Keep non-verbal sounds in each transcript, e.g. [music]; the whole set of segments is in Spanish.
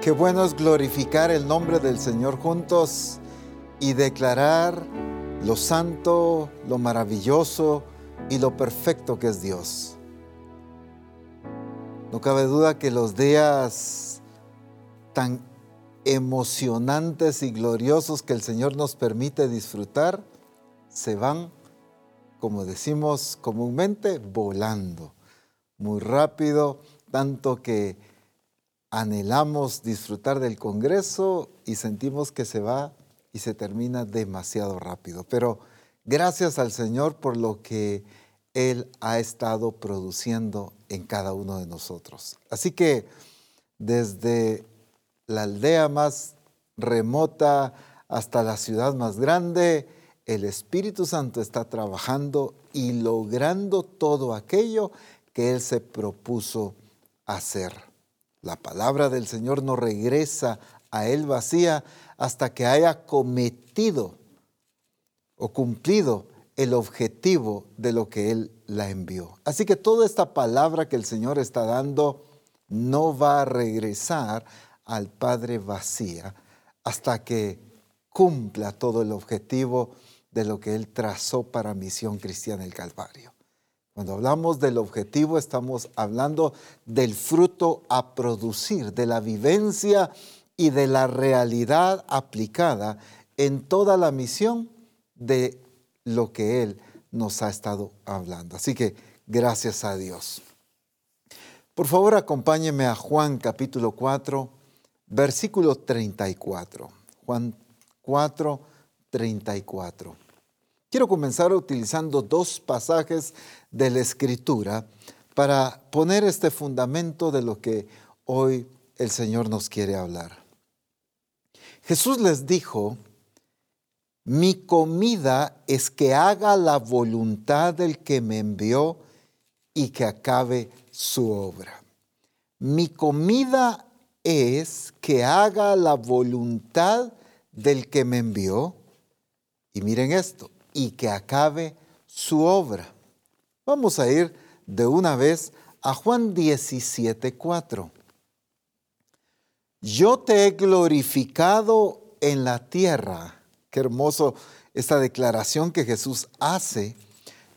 Qué bueno es glorificar el nombre del Señor juntos y declarar lo santo, lo maravilloso y lo perfecto que es Dios. No cabe duda que los días tan emocionantes y gloriosos que el Señor nos permite disfrutar se van, como decimos comúnmente, volando muy rápido, tanto que anhelamos disfrutar del Congreso y sentimos que se va y se termina demasiado rápido. Pero gracias al Señor por lo que Él ha estado produciendo en cada uno de nosotros. Así que desde la aldea más remota hasta la ciudad más grande, el Espíritu Santo está trabajando y logrando todo aquello que Él se propuso hacer. La palabra del Señor no regresa a Él vacía hasta que haya cometido o cumplido el objetivo de lo que Él la envió. Así que toda esta palabra que el Señor está dando no va a regresar al Padre vacía hasta que cumpla todo el objetivo de lo que Él trazó para Misión Cristiana el Calvario. Cuando hablamos del objetivo, estamos hablando del fruto a producir, de la vivencia y de la realidad aplicada en toda la misión de lo que Él nos ha estado hablando. Así que gracias a Dios. Por favor, acompáñeme a Juan capítulo 4, versículo 34. Juan 4, 34. Quiero comenzar utilizando dos pasajes de la Escritura para poner este fundamento de lo que hoy el Señor nos quiere hablar. Jesús les dijo, mi comida es que haga la voluntad del que me envió y que acabe su obra. Mi comida es que haga la voluntad del que me envió. Y miren esto, y que acabe su obra. Vamos a ir de una vez a Juan 17, 4. Yo te he glorificado en la tierra. Qué hermoso esta declaración que Jesús hace.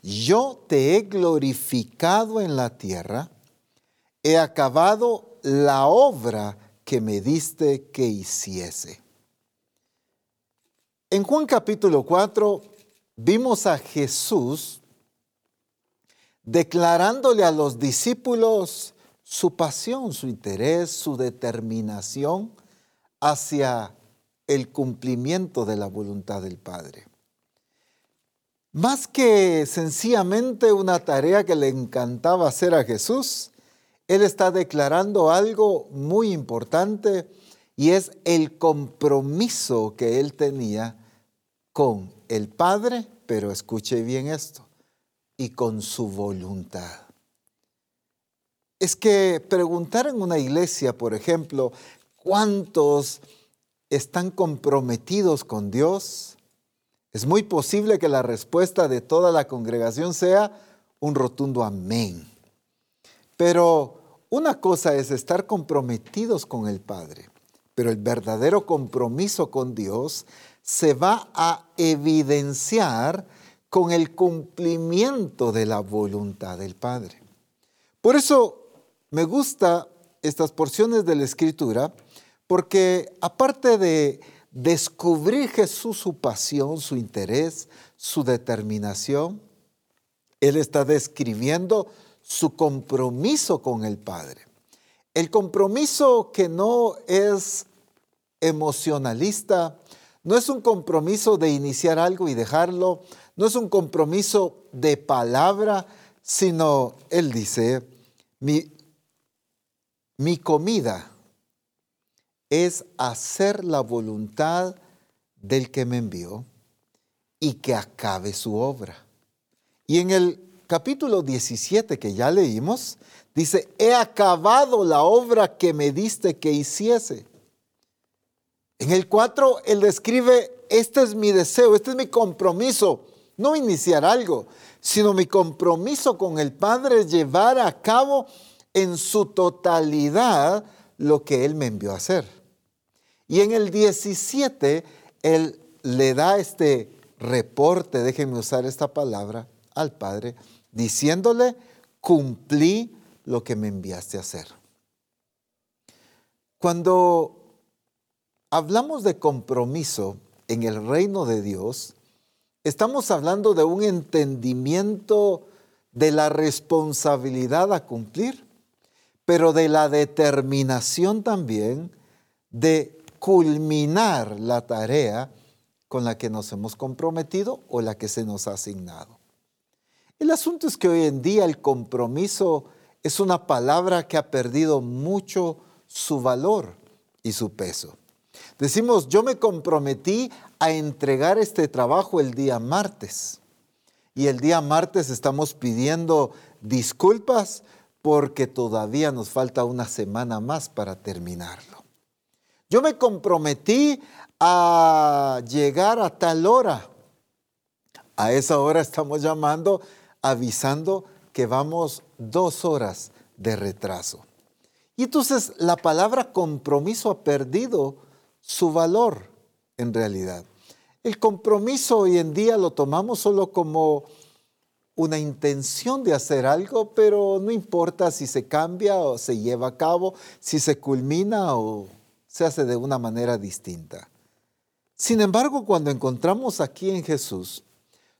Yo te he glorificado en la tierra. He acabado la obra que me diste que hiciese. En Juan capítulo 4 vimos a Jesús declarándole a los discípulos su pasión, su interés, su determinación hacia el cumplimiento de la voluntad del Padre. Más que sencillamente una tarea que le encantaba hacer a Jesús, Él está declarando algo muy importante y es el compromiso que Él tenía con el Padre, pero escuche bien esto, y con su voluntad. Es que preguntar en una iglesia, por ejemplo, cuántos están comprometidos con Dios, es muy posible que la respuesta de toda la congregación sea un rotundo amén. Pero una cosa es estar comprometidos con el Padre, pero el verdadero compromiso con Dios se va a evidenciar con el cumplimiento de la voluntad del Padre. Por eso me gusta estas porciones de la Escritura, porque aparte de descubrir Jesús su pasión, su interés, su determinación, Él está describiendo su compromiso con el Padre. El compromiso que no es emocionalista, no es un compromiso de iniciar algo y dejarlo, no es un compromiso de palabra, sino, él dice, mi, mi comida es hacer la voluntad del que me envió y que acabe su obra. Y en el capítulo 17 que ya leímos, dice, he acabado la obra que me diste que hiciese. En el 4, él describe, este es mi deseo, este es mi compromiso, no iniciar algo, sino mi compromiso con el Padre es llevar a cabo en su totalidad lo que Él me envió a hacer. Y en el 17, Él le da este reporte, déjenme usar esta palabra, al Padre, diciéndole, cumplí lo que me enviaste a hacer. Cuando hablamos de compromiso en el reino de Dios, estamos hablando de un entendimiento de la responsabilidad a cumplir, pero de la determinación también de culminar la tarea con la que nos hemos comprometido o la que se nos ha asignado. El asunto es que hoy en día el compromiso es una palabra que ha perdido mucho su valor y su peso. Decimos, yo me comprometí a entregar este trabajo el día martes. Y el día martes estamos pidiendo disculpas porque todavía nos falta una semana más para terminarlo. Yo me comprometí a llegar a tal hora. A esa hora estamos llamando, avisando que vamos dos horas de retraso. Y entonces la palabra compromiso ha perdido su valor en realidad. El compromiso hoy en día lo tomamos solo como una intención de hacer algo, pero no importa si se cambia o se lleva a cabo, si se culmina o se hace de una manera distinta. Sin embargo, cuando encontramos aquí en Jesús,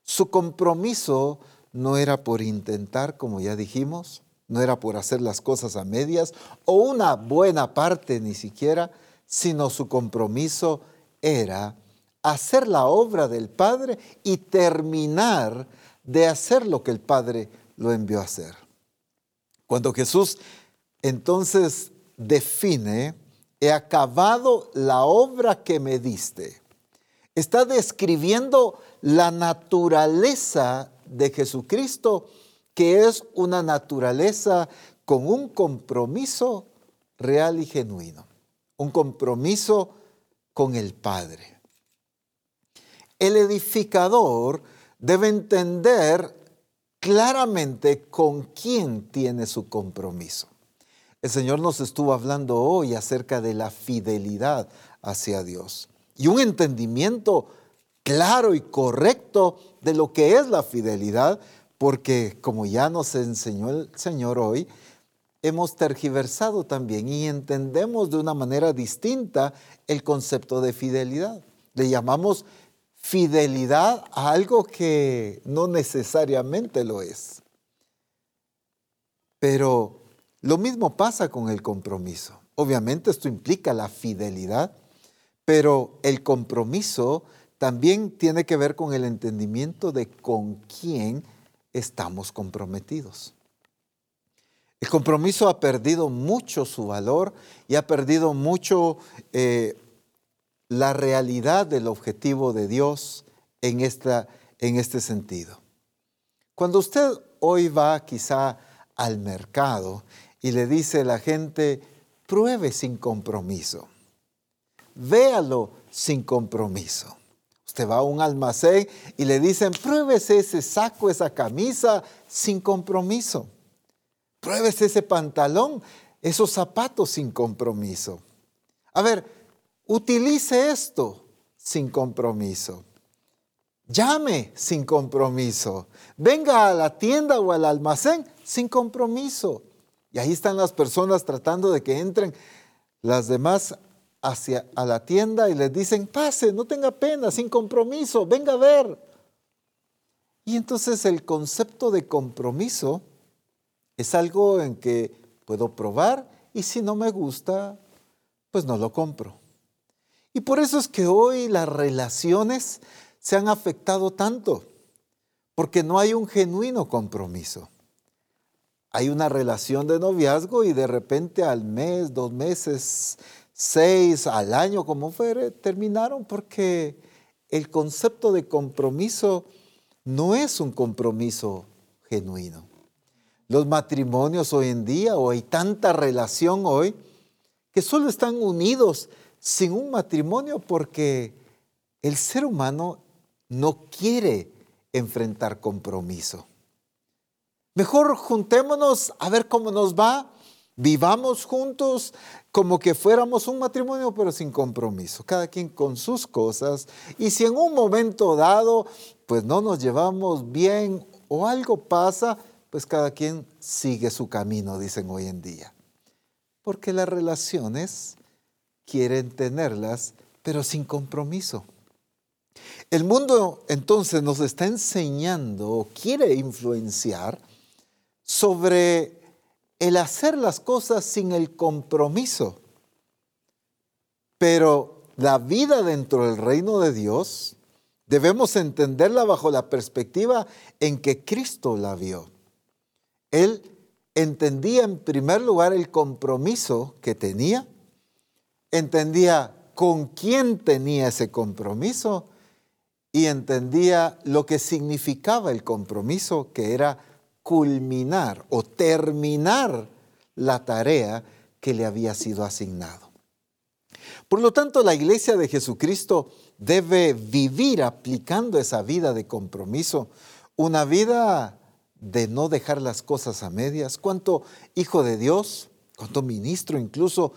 su compromiso no era por intentar, como ya dijimos, no era por hacer las cosas a medias o una buena parte ni siquiera, sino su compromiso era hacer la obra del Padre y terminar de hacer lo que el Padre lo envió a hacer. Cuando Jesús entonces define, he acabado la obra que me diste, está describiendo la naturaleza de Jesucristo, que es una naturaleza con un compromiso real y genuino, un compromiso con el Padre. El edificador debe entender claramente con quién tiene su compromiso. El Señor nos estuvo hablando hoy acerca de la fidelidad hacia Dios y un entendimiento claro y correcto de lo que es la fidelidad, porque como ya nos enseñó el Señor hoy, hemos tergiversado también y entendemos de una manera distinta el concepto de fidelidad. Le llamamos fidelidad a algo que no necesariamente lo es. Pero lo mismo pasa con el compromiso. Obviamente esto implica la fidelidad, pero el compromiso también tiene que ver con el entendimiento de con quién estamos comprometidos. El compromiso ha perdido mucho su valor y ha perdido mucho eh, la realidad del objetivo de Dios en, esta, en este sentido. Cuando usted hoy va quizá al mercado y le dice a la gente, pruebe sin compromiso véalo sin compromiso. Usted va a un almacén y le dicen, pruébese ese saco, esa camisa sin compromiso. Pruébese ese pantalón, esos zapatos sin compromiso. A ver, utilice esto sin compromiso. Llame sin compromiso. Venga a la tienda o al almacén sin compromiso. Y ahí están las personas tratando de que entren las demás hacia a la tienda y les dicen, pase, no tenga pena, sin compromiso, venga a ver. Y entonces el concepto de compromiso es algo en que puedo probar y si no me gusta, pues no lo compro. Y por eso es que hoy las relaciones se han afectado tanto, porque no hay un genuino compromiso. Hay una relación de noviazgo y de repente al mes, dos meses, seis al año, como fuere, terminaron porque el concepto de compromiso no es un compromiso genuino. Los matrimonios hoy en día, o hay tanta relación hoy, que solo están unidos sin un matrimonio porque el ser humano no quiere enfrentar compromiso. Mejor juntémonos a ver cómo nos va Vivamos juntos como que fuéramos un matrimonio, pero sin compromiso, cada quien con sus cosas. Y si en un momento dado, pues no nos llevamos bien o algo pasa, pues cada quien sigue su camino, dicen hoy en día. Porque las relaciones quieren tenerlas, pero sin compromiso. El mundo entonces nos está enseñando o quiere influenciar sobre el hacer las cosas sin el compromiso. Pero la vida dentro del reino de Dios debemos entenderla bajo la perspectiva en que Cristo la vio. Él entendía en primer lugar el compromiso que tenía, entendía con quién tenía ese compromiso y entendía lo que significaba el compromiso, que era culminar o terminar la tarea que le había sido asignado. Por lo tanto, la iglesia de Jesucristo debe vivir aplicando esa vida de compromiso, una vida de no dejar las cosas a medias. ¿Cuánto hijo de Dios, cuánto ministro incluso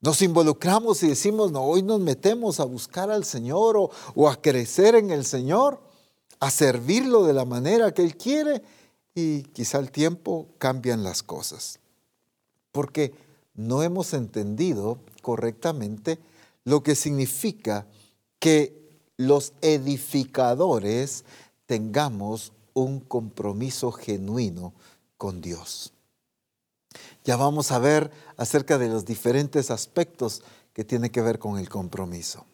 nos involucramos y decimos, no, hoy nos metemos a buscar al Señor o, a crecer en el Señor, a servirlo de la manera que Él quiere? y quizá al tiempo cambian las cosas. Porque no hemos entendido correctamente lo que significa que los edificadores tengamos un compromiso genuino con Dios. Ya vamos a ver acerca de los diferentes aspectos que tiene que ver con el compromiso.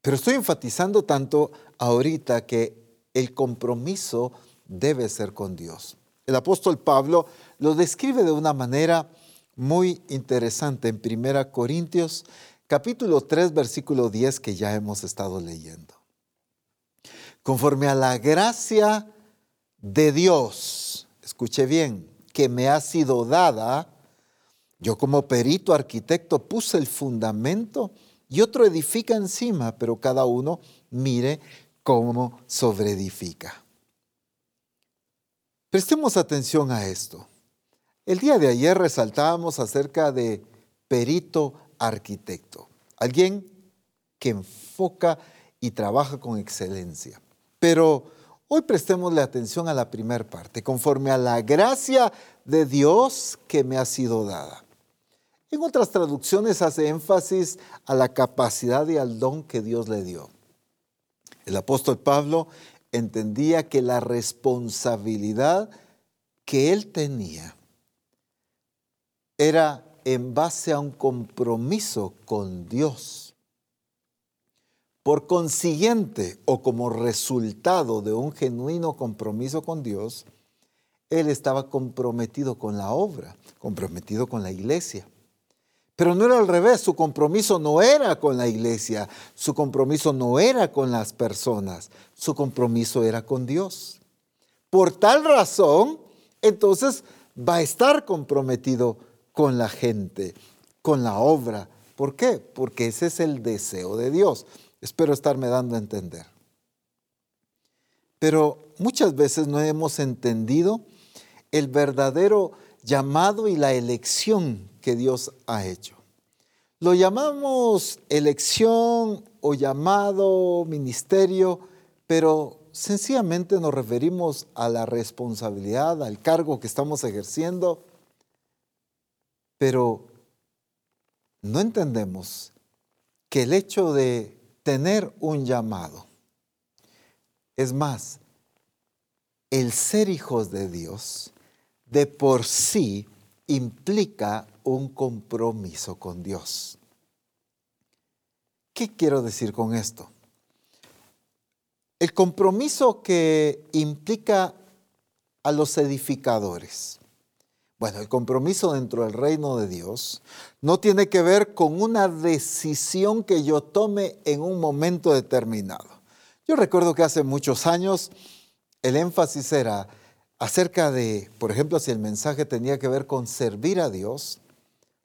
Pero estoy enfatizando tanto ahorita que el compromiso debe ser con Dios. El apóstol Pablo lo describe de una manera muy interesante en 1 Corintios capítulo 3 versículo 10 que ya hemos estado leyendo. Conforme a la gracia de Dios, escuche bien, que me ha sido dada, yo como perito arquitecto puse el fundamento y otro edifica encima, pero cada uno mire cómo sobreedifica. Prestemos atención a esto. El día de ayer resaltábamos acerca de perito arquitecto, alguien que enfoca y trabaja con excelencia. Pero hoy prestémosle atención a la primera parte, conforme a la gracia de Dios que me ha sido dada. En otras traducciones hace énfasis a la capacidad y al don que Dios le dio. El apóstol Pablo entendía que la responsabilidad que él tenía era en base a un compromiso con Dios. Por consiguiente, o como resultado de un genuino compromiso con Dios, él estaba comprometido con la obra, comprometido con la iglesia. Pero no era al revés, su compromiso no era con la iglesia, su compromiso no era con las personas, su compromiso era con Dios. Por tal razón, entonces va a estar comprometido con la gente, con la obra. ¿Por qué? Porque ese es el deseo de Dios. Espero estarme dando a entender. Pero muchas veces no hemos entendido el verdadero llamado y la elección que Dios ha hecho. Lo llamamos elección o llamado ministerio, pero sencillamente nos referimos a la responsabilidad, al cargo que estamos ejerciendo, pero no entendemos que el hecho de tener un llamado, es más, el ser hijos de Dios, de por sí implica un compromiso con Dios. ¿Qué quiero decir con esto? El compromiso que implica a los edificadores. Bueno, el compromiso dentro del reino de Dios no tiene que ver con una decisión que yo tome en un momento determinado. Yo recuerdo que hace muchos años el énfasis era acerca de, por ejemplo, si el mensaje tenía que ver con servir a Dios,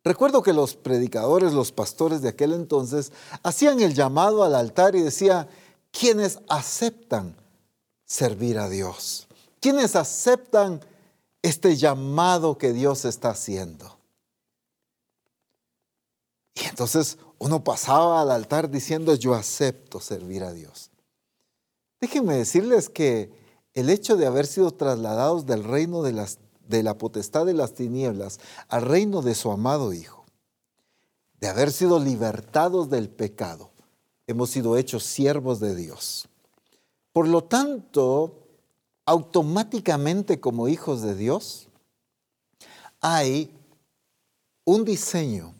recuerdo que los predicadores, los pastores de aquel entonces, hacían el llamado al altar y decía, quienes aceptan servir a Dios, quienes aceptan este llamado que Dios está haciendo. Y entonces uno pasaba al altar diciendo, yo acepto servir a Dios. Déjenme decirles que el hecho de haber sido trasladados del reino de, las, de la potestad de las tinieblas al reino de su amado Hijo, de haber sido libertados del pecado, hemos sido hechos siervos de Dios. Por lo tanto, automáticamente como hijos de Dios, hay un diseño,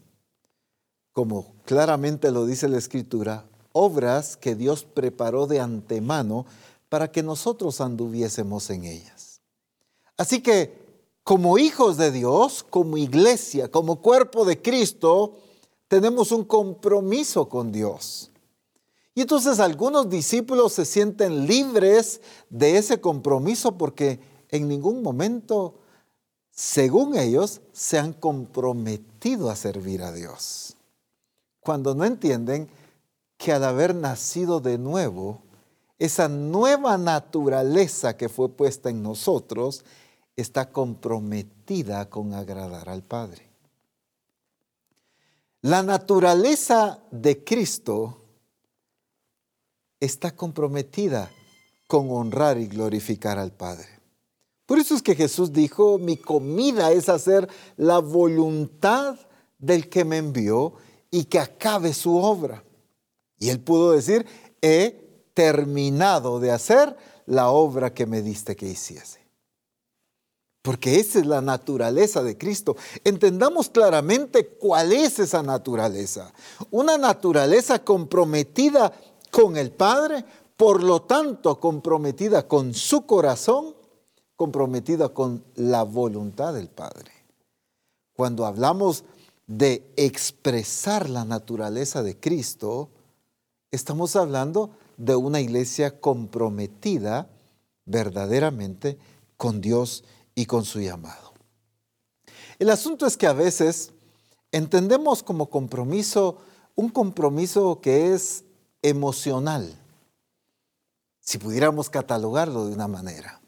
como claramente lo dice la Escritura, obras que Dios preparó de antemano para que nosotros anduviésemos en ellas. Así que como hijos de Dios, como iglesia, como cuerpo de Cristo, tenemos un compromiso con Dios. Y entonces algunos discípulos se sienten libres de ese compromiso porque en ningún momento, según ellos, se han comprometido a servir a Dios. Cuando no entienden que al haber nacido de nuevo, esa nueva naturaleza que fue puesta en nosotros está comprometida con agradar al Padre. La naturaleza de Cristo está comprometida con honrar y glorificar al Padre. Por eso es que Jesús dijo, mi comida es hacer la voluntad del que me envió y que acabe su obra. Y él pudo decir, he terminado de hacer la obra que me diste que hiciese. Porque esa es la naturaleza de Cristo. Entendamos claramente cuál es esa naturaleza. Una naturaleza comprometida con el Padre, por lo tanto comprometida con su corazón, comprometida con la voluntad del Padre. Cuando hablamos de expresar la naturaleza de Cristo, estamos hablando de una iglesia comprometida verdaderamente con Dios y con su llamado. El asunto es que a veces entendemos como compromiso un compromiso que es emocional, si pudiéramos catalogarlo de una manera.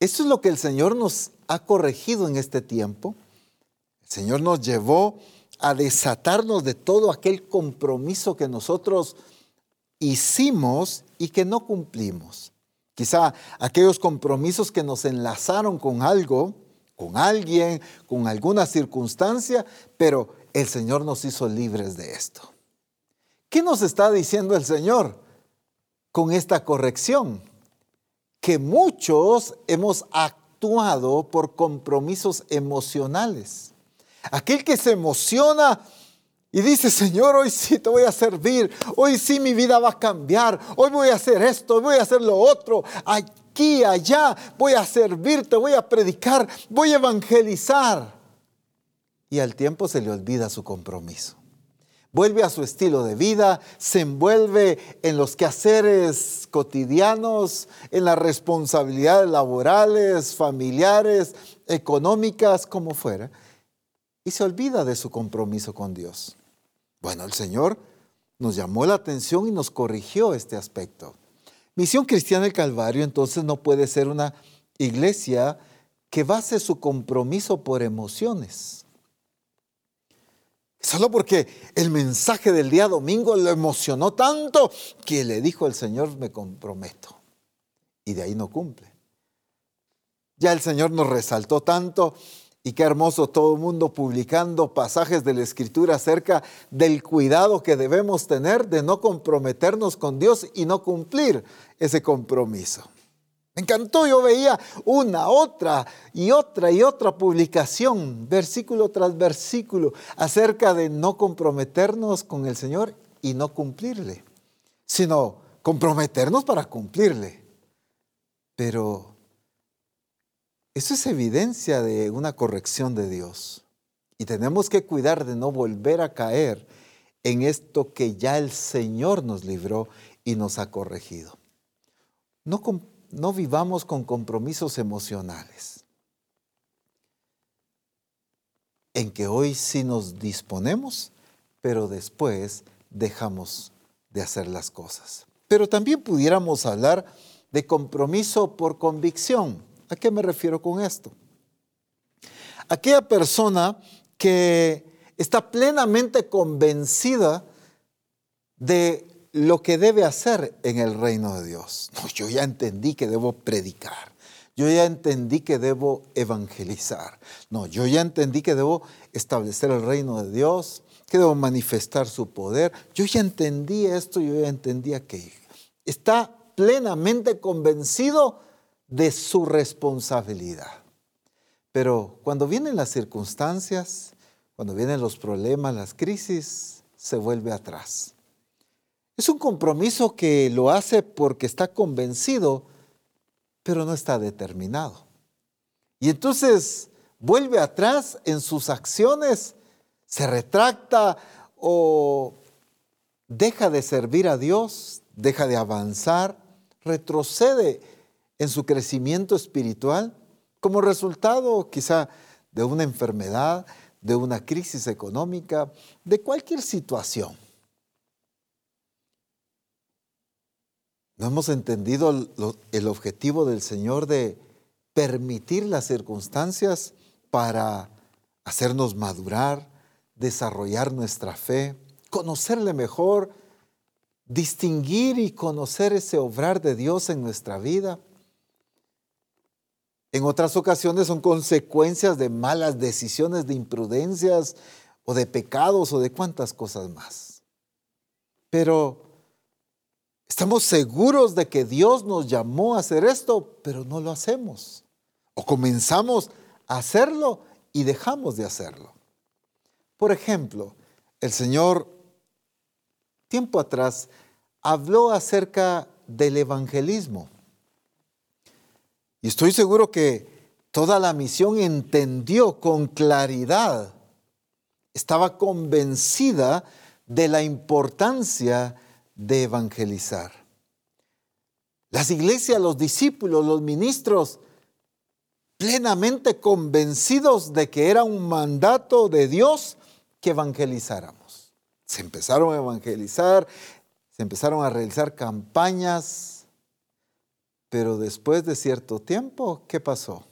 Esto es lo que el Señor nos ha corregido en este tiempo. El Señor nos llevó a desatarnos de todo aquel compromiso que nosotros hicimos y que no cumplimos. Quizá aquellos compromisos que nos enlazaron con algo, con alguien, con alguna circunstancia, pero el Señor nos hizo libres de esto. ¿Qué nos está diciendo el Señor con esta corrección? Que muchos hemos actuado por compromisos emocionales. Aquel que se emociona y dice, Señor, hoy sí te voy a servir, hoy sí mi vida va a cambiar, hoy voy a hacer esto, voy a hacer lo otro, aquí, allá, voy a servirte, voy a predicar, voy a evangelizar. Y al tiempo se le olvida su compromiso. Vuelve a su estilo de vida, se envuelve en los quehaceres cotidianos, en las responsabilidades laborales, familiares, económicas, como fuera y se olvida de su compromiso con Dios. Bueno, el Señor nos llamó la atención y nos corrigió este aspecto. Misión Cristiana del Calvario entonces no puede ser una iglesia que base su compromiso por emociones. Solo porque el mensaje del día domingo lo emocionó tanto que le dijo el Señor, me comprometo. Y de ahí no cumple. Ya el Señor nos resaltó tanto y qué hermoso todo el mundo publicando pasajes de la Escritura acerca del cuidado que debemos tener de no comprometernos con Dios y no cumplir ese compromiso. Me encantó, yo veía una, otra y otra y otra publicación, versículo tras versículo, acerca de no comprometernos con el Señor y no cumplirle, sino comprometernos para cumplirle. Pero eso es evidencia de una corrección de Dios. Y tenemos que cuidar de no volver a caer en esto que ya el Señor nos libró y nos ha corregido. No, no vivamos con compromisos emocionales. En que hoy sí nos disponemos, pero después dejamos de hacer las cosas. Pero también pudiéramos hablar de compromiso por convicción ¿A qué me refiero con esto? Aquella persona que está plenamente convencida de lo que debe hacer en el reino de Dios. [laughs] No, yo ya entendí que debo predicar. Yo ya entendí que debo evangelizar. No, yo ya entendí que debo establecer el reino de Dios, que debo manifestar su poder. Yo ya entendí esto, yo ya entendí aquello. Está plenamente convencido de su responsabilidad. Pero cuando vienen las circunstancias, cuando vienen los problemas, las crisis, se vuelve atrás. Es un compromiso que lo hace porque está convencido, pero no está determinado. Y entonces vuelve atrás en sus acciones, se retracta o deja de servir a Dios, deja de avanzar, retrocede en su crecimiento espiritual como resultado quizá de una enfermedad, de una crisis económica, de cualquier situación. No hemos entendido el objetivo del Señor de permitir las circunstancias para hacernos madurar, desarrollar nuestra fe, conocerle mejor, distinguir y conocer ese obrar de Dios en nuestra vida. En otras ocasiones son consecuencias de malas decisiones, de imprudencias o de pecados o de cuantas cosas más. Pero Estamos seguros de que Dios nos llamó a hacer esto, pero no lo hacemos. O comenzamos a hacerlo y dejamos de hacerlo. Por ejemplo, el Señor tiempo atrás habló acerca del evangelismo. Y estoy seguro que toda la misión entendió con claridad, estaba convencida de la importancia de evangelizar. Las iglesias, los discípulos, los ministros, plenamente convencidos de que era un mandato de Dios que evangelizáramos. Se empezaron a evangelizar, se empezaron a realizar campañas, pero después de cierto tiempo, ¿qué pasó?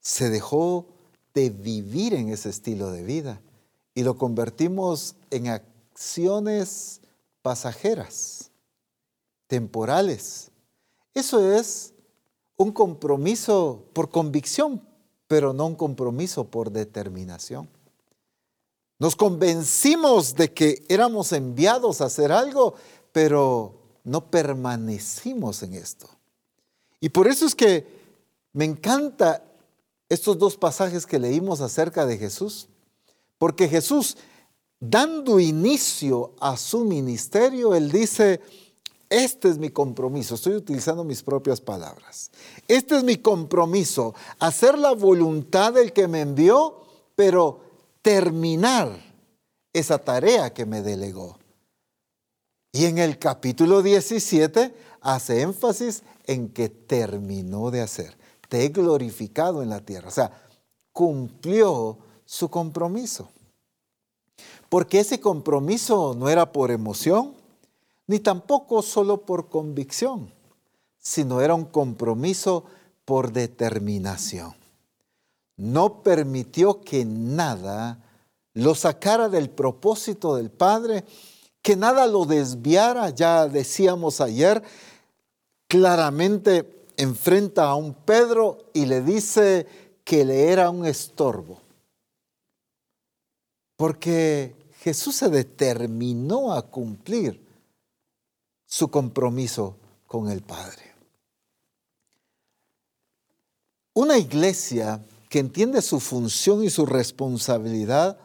Se dejó de vivir en ese estilo de vida y lo convertimos en acciones pasajeras, temporales. Eso es un compromiso por convicción, pero no un compromiso por determinación. Nos convencimos de que éramos enviados a hacer algo, pero no permanecimos en esto. Y por eso es que me encanta estos dos pasajes que leímos acerca de Jesús, porque Jesús dando inicio a su ministerio, él dice, este es mi compromiso, estoy utilizando mis propias palabras, este es mi compromiso, hacer la voluntad del que me envió, pero terminar esa tarea que me delegó. Y en el capítulo 17 hace énfasis en que terminó de hacer, te he glorificado en la tierra, o sea, cumplió su compromiso. Porque ese compromiso no era por emoción, ni tampoco solo por convicción, sino era un compromiso por determinación. No permitió que nada lo sacara del propósito del Padre, que nada lo desviara, ya decíamos ayer, claramente enfrenta a un Pedro y le dice que le era un estorbo. Porque Jesús se determinó a cumplir su compromiso con el Padre. Una iglesia que entiende su función y su responsabilidad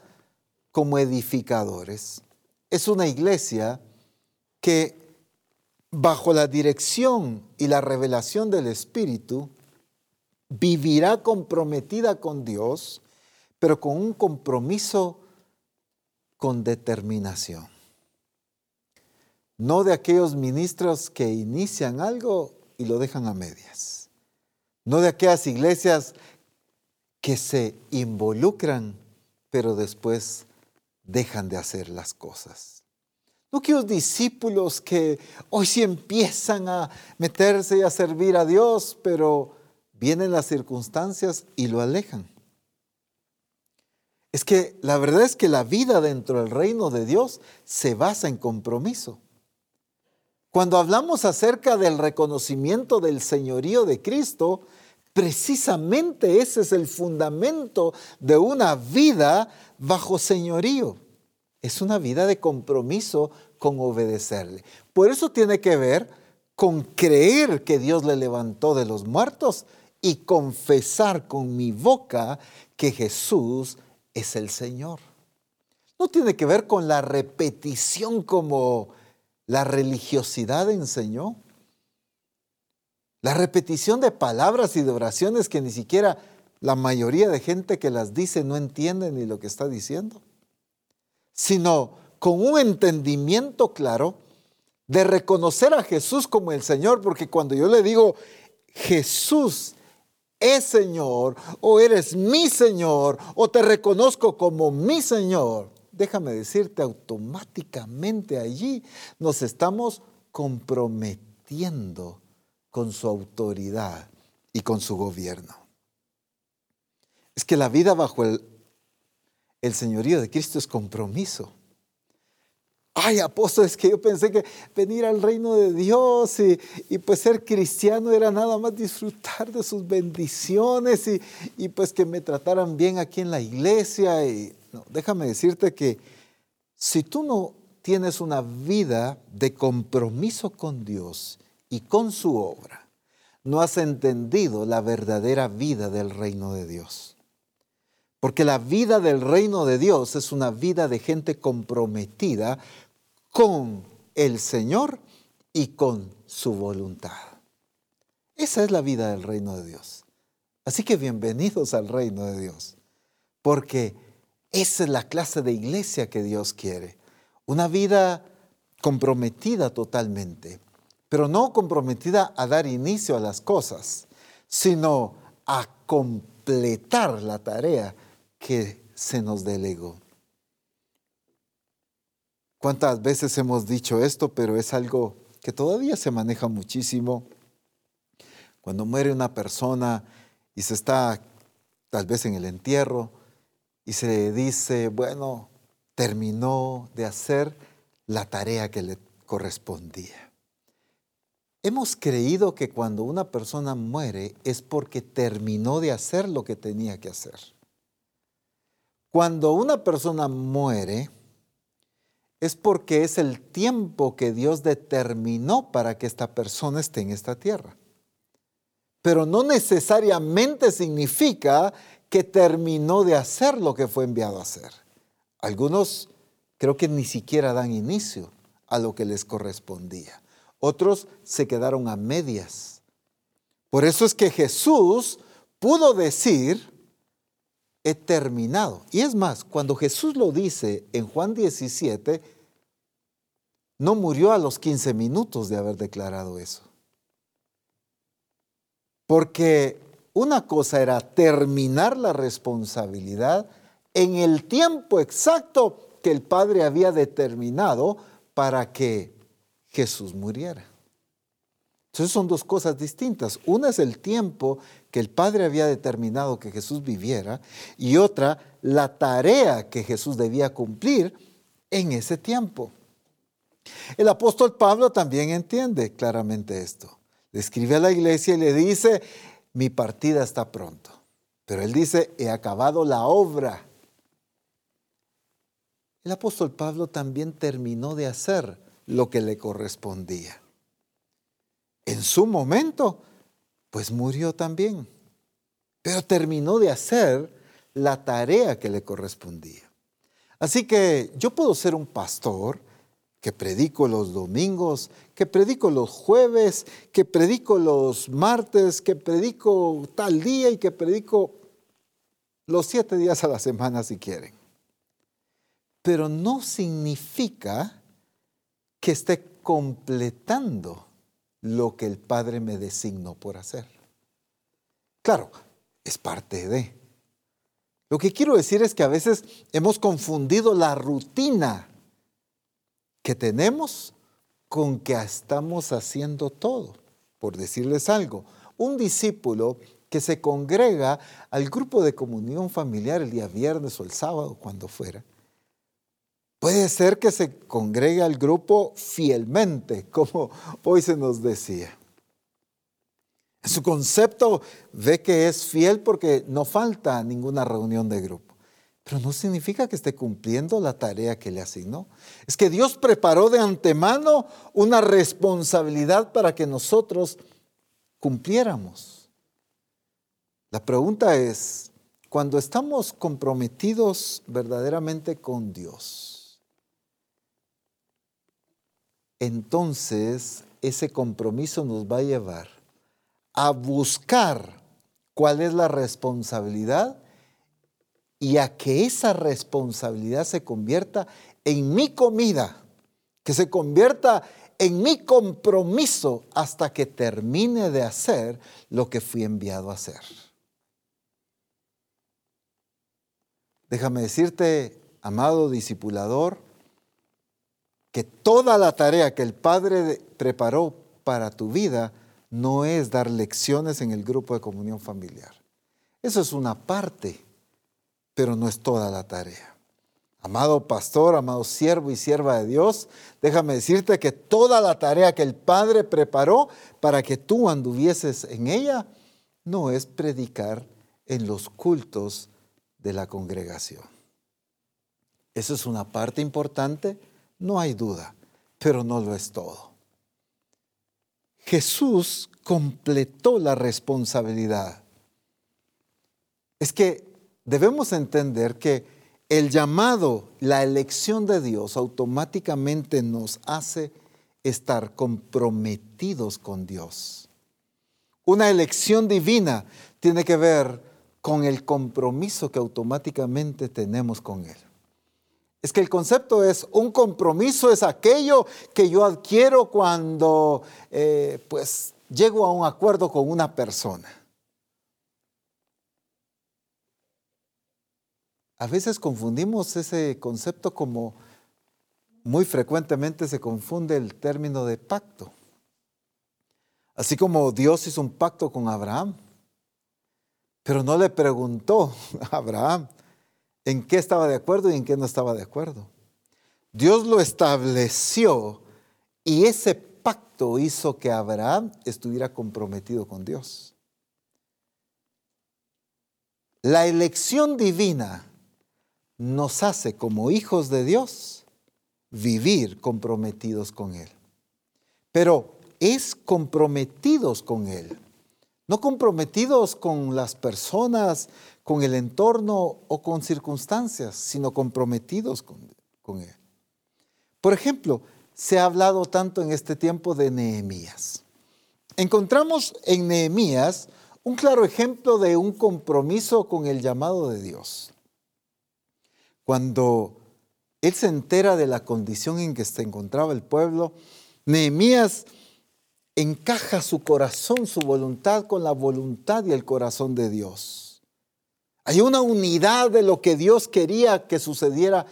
como edificadores es una iglesia que bajo la dirección y la revelación del Espíritu vivirá comprometida con Dios, pero con un compromiso con determinación. No de aquellos ministros que inician algo y lo dejan a medias. No de aquellas iglesias que se involucran, pero después dejan de hacer las cosas. No aquellos discípulos que hoy sí empiezan a meterse y a servir a Dios, pero vienen las circunstancias y lo alejan. Es que la verdad es que la vida dentro del reino de Dios se basa en compromiso. Cuando hablamos acerca del reconocimiento del señorío de Cristo, precisamente ese es el fundamento de una vida bajo señorío. Es una vida de compromiso con obedecerle. Por eso tiene que ver con creer que Dios le levantó de los muertos y confesar con mi boca que Jesús es el Señor. No tiene que ver con la repetición como la religiosidad enseñó. La repetición de palabras y de oraciones que ni siquiera la mayoría de gente que las dice no entiende ni lo que está diciendo, sino con un entendimiento claro de reconocer a Jesús como el Señor, porque cuando yo le digo, Jesús es Señor, o eres mi Señor, o te reconozco como mi Señor, déjame decirte, automáticamente allí nos estamos comprometiendo con su autoridad y con su gobierno. Es que la vida bajo el, el señorío de Cristo es compromiso. Ay, apóstol, es que yo pensé que venir al reino de Dios y, pues ser cristiano era nada más disfrutar de sus bendiciones y, y, pues que me trataran bien aquí en la iglesia. Y, no, déjame decirte que si tú no tienes una vida de compromiso con Dios y con su obra, no has entendido la verdadera vida del reino de Dios. Porque la vida del reino de Dios es una vida de gente comprometida con el Señor y con su voluntad. Esa es la vida del reino de Dios. Así que bienvenidos al reino de Dios, porque esa es la clase de iglesia que Dios quiere. Una vida comprometida totalmente, pero no comprometida a dar inicio a las cosas, sino a completar la tarea que se nos delegó. ¿Cuántas veces hemos dicho esto, pero es algo que todavía se maneja muchísimo? Cuando muere una persona y se está tal vez en el entierro y se dice, bueno, terminó de hacer la tarea que le correspondía. Hemos creído que cuando una persona muere es porque terminó de hacer lo que tenía que hacer. Cuando una persona muere, es porque es el tiempo que Dios determinó para que esta persona esté en esta tierra. Pero no necesariamente significa que terminó de hacer lo que fue enviado a hacer. Algunos creo que ni siquiera dan inicio a lo que les correspondía. Otros se quedaron a medias. Por eso es que Jesús pudo decir, he terminado. Y es más, cuando Jesús lo dice en Juan 17, no murió a los 15 minutos de haber declarado eso. Porque una cosa era terminar la responsabilidad en el tiempo exacto que el Padre había determinado para que Jesús muriera. Entonces son dos cosas distintas. Una es el tiempo que el Padre había determinado que Jesús viviera y otra la tarea que Jesús debía cumplir en ese tiempo. El apóstol Pablo también entiende claramente esto. Le escribe a la iglesia y le dice, mi partida está pronto. Pero él dice, he acabado la obra. El apóstol Pablo también terminó de hacer lo que le correspondía. En su momento, pues murió también. Pero terminó de hacer la tarea que le correspondía. Así que yo puedo ser un pastor, que predico los domingos, que predico los jueves, que predico los martes, que predico tal día y que predico los siete días a la semana si quieren. Pero no significa que esté completando lo que el Padre me designó por hacer. Claro, es parte de. Lo que quiero decir es que a veces hemos confundido la rutina que tenemos con que estamos haciendo todo. Por decirles algo, un discípulo que se congrega al grupo de comunión familiar el día viernes o el sábado, cuando fuera, puede ser que se congregue al grupo fielmente, [laughs] como hoy se nos decía. En su concepto ve que es fiel porque no falta ninguna reunión de grupo. Pero no significa que esté cumpliendo la tarea que le asignó. Es que Dios preparó de antemano una responsabilidad para que nosotros cumpliéramos. La pregunta es, cuando estamos comprometidos verdaderamente con Dios, entonces ese compromiso nos va a llevar a buscar cuál es la responsabilidad y a que esa responsabilidad se convierta en mi comida, que se convierta en mi compromiso hasta que termine de hacer lo que fui enviado a hacer. Déjame decirte, amado discipulador, que toda la tarea que el Padre preparó para tu vida no es dar lecciones en el grupo de comunión familiar. Eso es una parte pero no es toda la tarea. Amado pastor, amado siervo y sierva de Dios, déjame decirte que toda la tarea que el Padre preparó para que tú anduvieses en ella no es predicar en los cultos de la congregación. Eso es una parte importante, no hay duda, pero no lo es todo. Jesús completó la responsabilidad. Es que debemos entender que el llamado, la elección de Dios automáticamente nos hace estar comprometidos con Dios. Una elección divina tiene que ver con el compromiso que automáticamente tenemos con Él. Es que el concepto es, un compromiso es aquello que yo adquiero cuando eh, pues llego a un acuerdo con una persona. A veces confundimos ese concepto como muy frecuentemente se confunde el término de pacto. Así como Dios hizo un pacto con Abraham, pero no le preguntó [laughs] a Abraham en qué estaba de acuerdo y en qué no estaba de acuerdo. Dios lo estableció y ese pacto hizo que Abraham estuviera comprometido con Dios. La elección divina nos hace como hijos de Dios vivir comprometidos con Él. Pero es comprometidos con Él, no comprometidos con las personas, con el entorno o con circunstancias, sino comprometidos con, con Él. Por ejemplo, se ha hablado tanto en este tiempo de Nehemías. Encontramos en Nehemías un claro ejemplo de un compromiso con el llamado de Dios. Cuando él se entera de la condición en que se encontraba el pueblo, Nehemías encaja su corazón, su voluntad con la voluntad y el corazón de Dios. Hay una unidad de lo que Dios quería que sucediera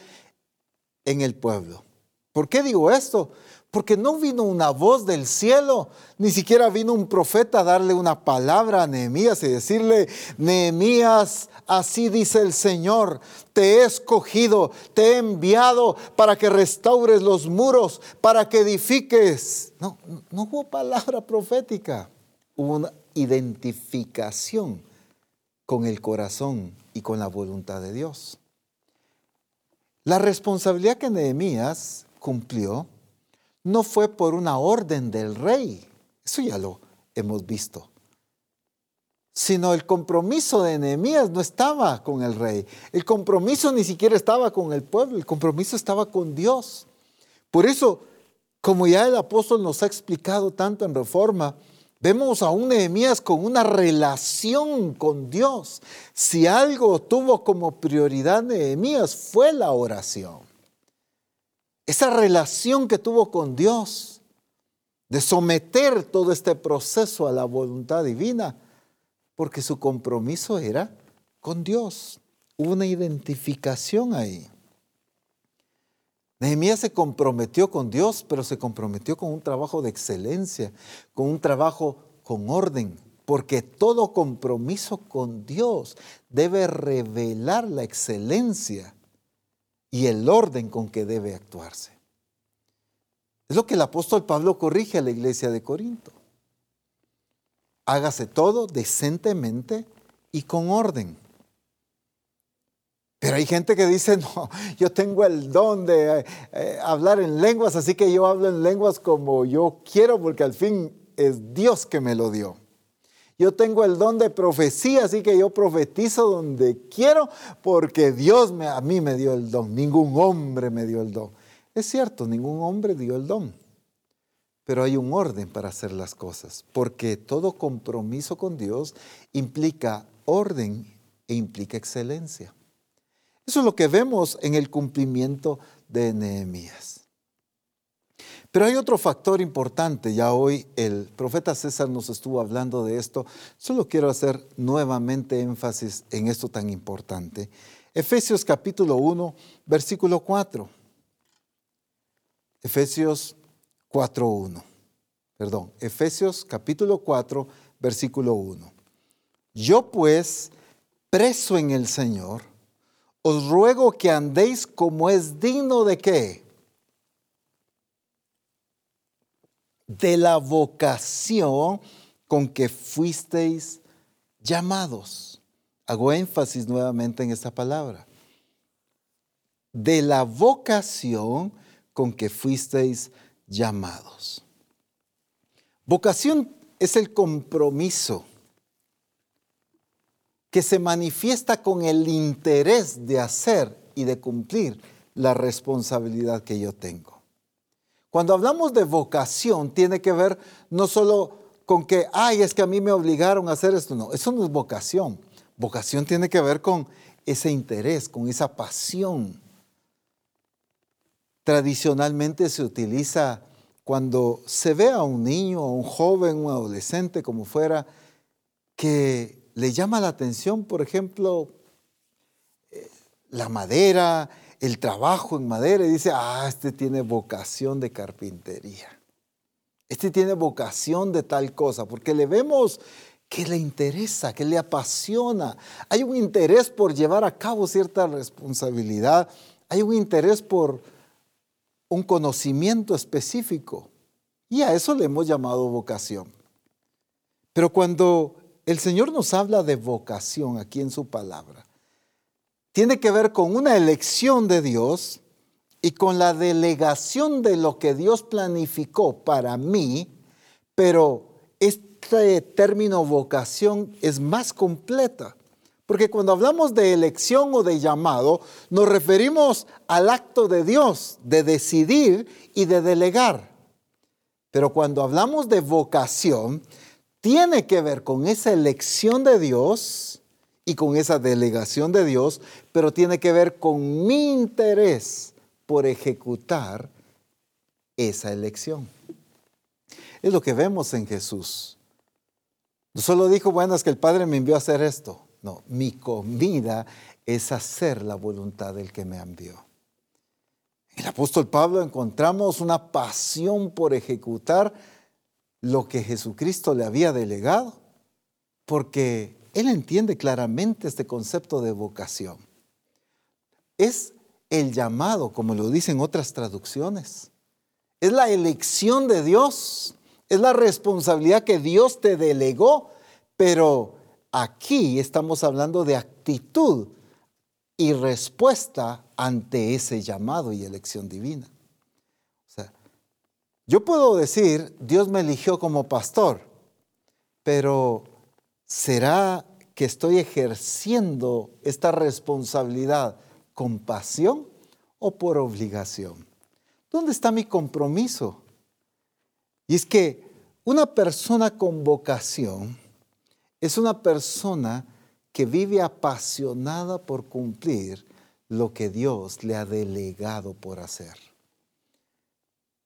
en el pueblo. ¿Por qué digo esto? Porque no vino una voz del cielo, ni siquiera vino un profeta a darle una palabra a Nehemías y decirle, Nehemías, así dice el Señor, te he escogido, te he enviado para que restaures los muros, para que edifiques. No, no hubo palabra [laughs] profética, hubo una identificación con el corazón y con la voluntad de Dios. La responsabilidad que Nehemías cumplió no fue por una orden del rey, eso ya lo hemos visto, sino el compromiso de Nehemías no estaba con el rey, el compromiso ni siquiera estaba con el pueblo, el compromiso estaba con Dios. Por eso, como ya el apóstol nos ha explicado tanto en Reforma, Vemos a un Nehemías con una relación con Dios. Si algo tuvo como prioridad Nehemías fue la oración esa relación que tuvo con Dios, de someter todo este proceso a la voluntad divina, porque su compromiso era con Dios. Hubo una identificación ahí. Nehemías se comprometió con Dios, pero se comprometió con un trabajo de excelencia, con un trabajo con orden, porque todo compromiso con Dios debe revelar la excelencia y el orden con que debe actuarse. Es lo que el apóstol Pablo corrige a la iglesia de Corinto. Hágase todo decentemente y con orden. Pero hay gente que dice, [laughs] no, yo tengo el don de eh, hablar en lenguas, así que yo hablo en lenguas como yo quiero, porque al fin es Dios que me lo dio. Yo tengo el don de profecía, así que yo profetizo donde quiero, porque Dios me, a mí me dio el don, ningún hombre me dio el don. Es cierto, ningún hombre dio el don, pero hay un orden para hacer las cosas, porque todo compromiso con Dios implica orden e implica excelencia. Eso es lo que vemos en el cumplimiento de Nehemías. Pero hay otro factor importante, ya hoy el profeta César nos estuvo hablando de esto, solo quiero hacer nuevamente énfasis en esto tan importante. Efesios capítulo 1, versículo 4. Efesios 4.1. Perdón, Efesios capítulo 4, versículo 1. Yo pues, preso en el Señor, os ruego que andéis como es digno de qué? De la vocación con que fuisteis llamados. Hago énfasis nuevamente en esta palabra. De la vocación con que fuisteis llamados. Vocación es el compromiso que se manifiesta con el interés de hacer y de cumplir la responsabilidad que yo tengo. Cuando hablamos de vocación, tiene que ver no solo con que, ay, es que a mí me obligaron a hacer esto, no, eso no es vocación. Vocación tiene que ver con ese interés, con esa pasión tradicionalmente se utiliza cuando se ve a un niño, a un joven, un adolescente, como fuera, que le llama la atención, por ejemplo, eh, la madera, el trabajo en madera, y dice, ah, este tiene vocación de carpintería. Este tiene vocación de tal cosa, porque le vemos que le interesa, que le apasiona. Hay un interés por llevar a cabo cierta responsabilidad, hay un interés por un conocimiento específico. Y a eso le hemos llamado vocación. Pero cuando el Señor nos habla de vocación aquí en su palabra, tiene que ver con una elección de Dios y con la delegación de lo que Dios planificó para mí, pero este término vocación es más completa. Porque cuando hablamos de elección o de llamado, nos referimos al acto de Dios de decidir y de delegar. Pero cuando hablamos de vocación, tiene que ver con esa elección de Dios y con esa delegación de Dios, pero tiene que ver con mi interés por ejecutar esa elección. Es lo que vemos en Jesús. No solo dijo, bueno, es que el Padre me envió a hacer esto. No, mi comida es hacer la voluntad del que me envió. En el apóstol Pablo encontramos una pasión por ejecutar lo que Jesucristo le había delegado, porque él entiende claramente este concepto de vocación. Es el llamado, como lo dicen otras traducciones. Es la elección de Dios, es la responsabilidad que Dios te delegó, pero Aquí estamos hablando de actitud y respuesta ante ese llamado y elección divina. O sea, yo puedo decir, Dios me eligió como pastor, pero ¿será que estoy ejerciendo esta responsabilidad con pasión o por obligación? ¿Dónde está mi compromiso? Y es que una persona con vocación es una persona que vive apasionada por cumplir lo que Dios le ha delegado por hacer.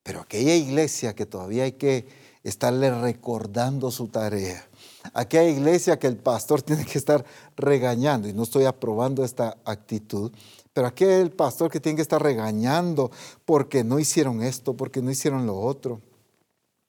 Pero aquella iglesia que todavía hay que estarle recordando su tarea, aquella iglesia que el pastor [laughs] tiene que estar regañando, y no estoy aprobando esta actitud, pero aquel pastor que tiene que estar regañando porque no hicieron esto, porque no hicieron lo otro,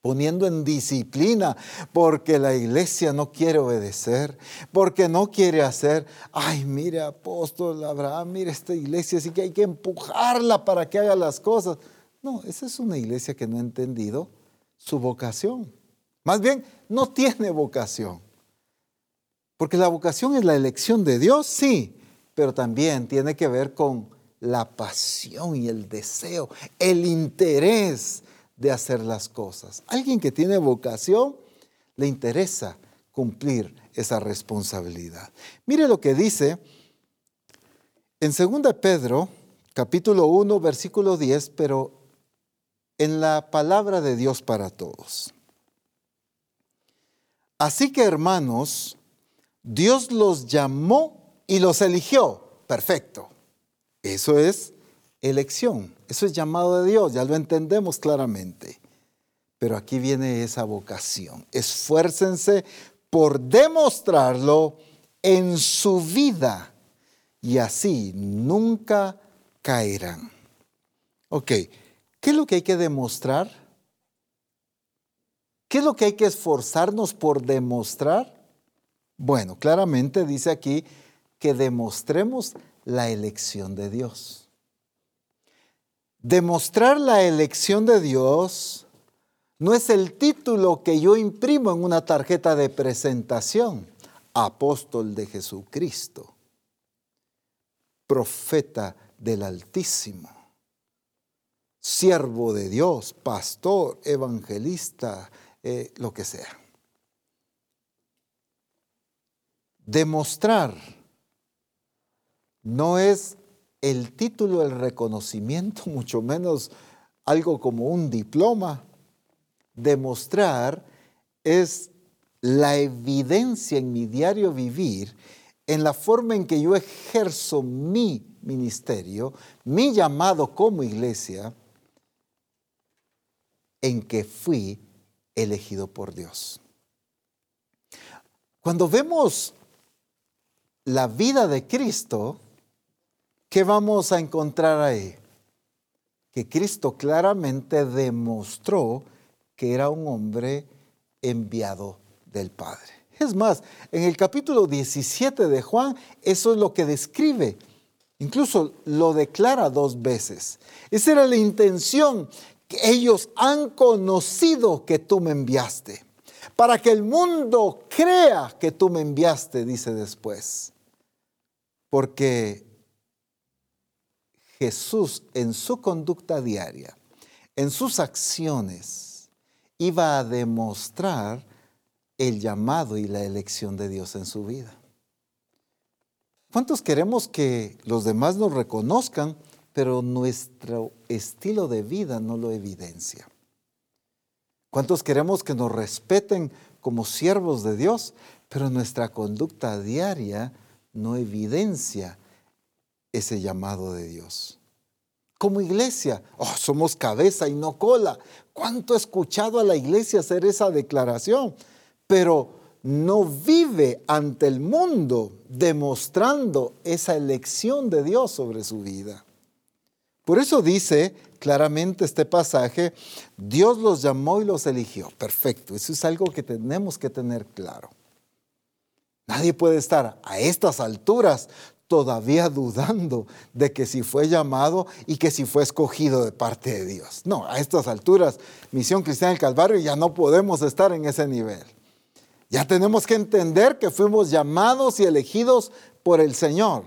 poniendo en disciplina, porque la iglesia no quiere obedecer, porque no quiere hacer, ay, mire apóstol Abraham, mire esta iglesia, así que hay que empujarla para que haga las cosas. No, esa es una iglesia que no ha entendido su vocación. Más bien, no tiene vocación. Porque la vocación es la elección de Dios, sí, pero también tiene que ver con la pasión y el deseo, el interés de hacer las cosas. Alguien que tiene vocación le interesa cumplir esa responsabilidad. Mire lo que dice en 2 Pedro, capítulo 1, versículo 10, pero en la palabra de Dios para todos. Así que hermanos, Dios los llamó y los eligió. Perfecto. Eso es elección, eso es llamado de Dios, ya lo entendemos claramente. Pero aquí viene esa vocación. Esfuércense por demostrarlo en su vida y así nunca caerán. Ok, ¿qué es lo que hay que demostrar? ¿Qué es lo que hay que esforzarnos por demostrar? Bueno, claramente dice aquí que demostremos la elección de Dios. Demostrar la elección de Dios no es el título que yo imprimo en una tarjeta de presentación. Apóstol de Jesucristo, profeta del Altísimo, siervo de Dios, pastor, evangelista, eh, lo que sea. Demostrar no es el título, el reconocimiento, [laughs] mucho menos algo como un diploma. Demostrar es la evidencia en mi diario vivir, en la forma en que yo ejerzo mi ministerio, mi llamado como iglesia, en que fui elegido por Dios. Cuando vemos la vida de Cristo, ¿qué vamos a encontrar ahí? Que Cristo claramente demostró que era un hombre enviado del Padre. Es más, en el capítulo 17 de Juan, eso es lo que describe. Incluso lo declara dos veces. Esa era la intención, ellos han conocido que tú me enviaste. Para que el mundo crea que tú me enviaste, dice después. Porque Jesús en su conducta diaria, en sus acciones, iba a demostrar el llamado y la elección de Dios en su vida. ¿Cuántos queremos que los demás nos reconozcan, pero nuestro estilo de vida no lo evidencia? ¿Cuántos queremos que nos respeten como siervos de Dios, pero nuestra conducta diaria no evidencia ese llamado de Dios. Como iglesia, oh, somos cabeza y no cola. ¿Cuánto he escuchado a la iglesia hacer esa declaración? Pero no vive ante el mundo demostrando esa elección de Dios sobre su vida. Por eso dice claramente este pasaje, Dios los llamó y los eligió. Perfecto, eso es algo que tenemos que tener claro. Nadie puede estar a estas alturas todavía dudando de que si fue llamado y que si fue escogido de parte de Dios. No, a estas alturas, Misión Cristiana del Calvario, ya no podemos estar en ese nivel. Ya tenemos que entender que fuimos llamados y elegidos por el Señor.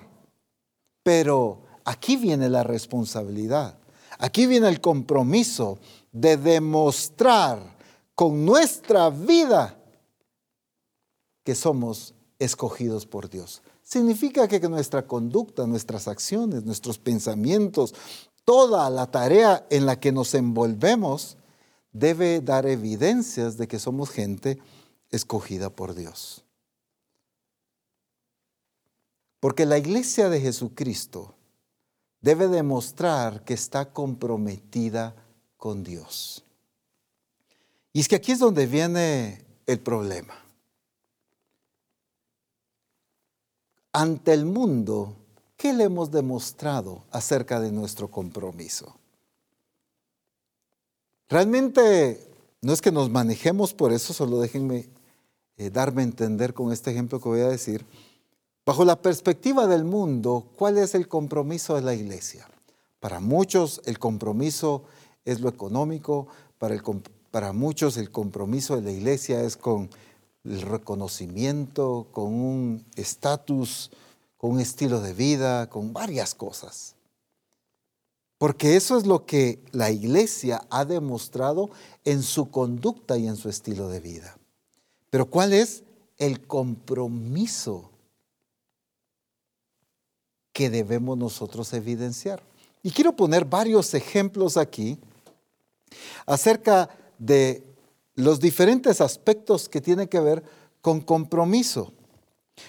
Pero aquí viene la responsabilidad, aquí viene el compromiso de demostrar con nuestra vida que somos escogidos por Dios. Significa que nuestra conducta, nuestras acciones, nuestros pensamientos, toda la tarea en la que nos envolvemos debe dar evidencias de que somos gente escogida por Dios. Porque la iglesia de Jesucristo debe demostrar que está comprometida con Dios. Y es que aquí es donde viene el problema. ante el mundo, ¿qué le hemos demostrado acerca de nuestro compromiso? Realmente no es que nos manejemos por eso, solo déjenme eh, darme a entender con este ejemplo que voy a decir. Bajo la perspectiva del mundo, ¿cuál es el compromiso de la iglesia? Para muchos el compromiso es lo económico, para, muchos el compromiso de la iglesia es con el reconocimiento, con un estatus, con un estilo de vida, con varias cosas. Porque eso es lo que la iglesia ha demostrado en su conducta y en su estilo de vida. Pero ¿cuál es el compromiso que debemos nosotros evidenciar? Y quiero poner varios ejemplos aquí acerca de los diferentes aspectos que tienen que ver con compromiso.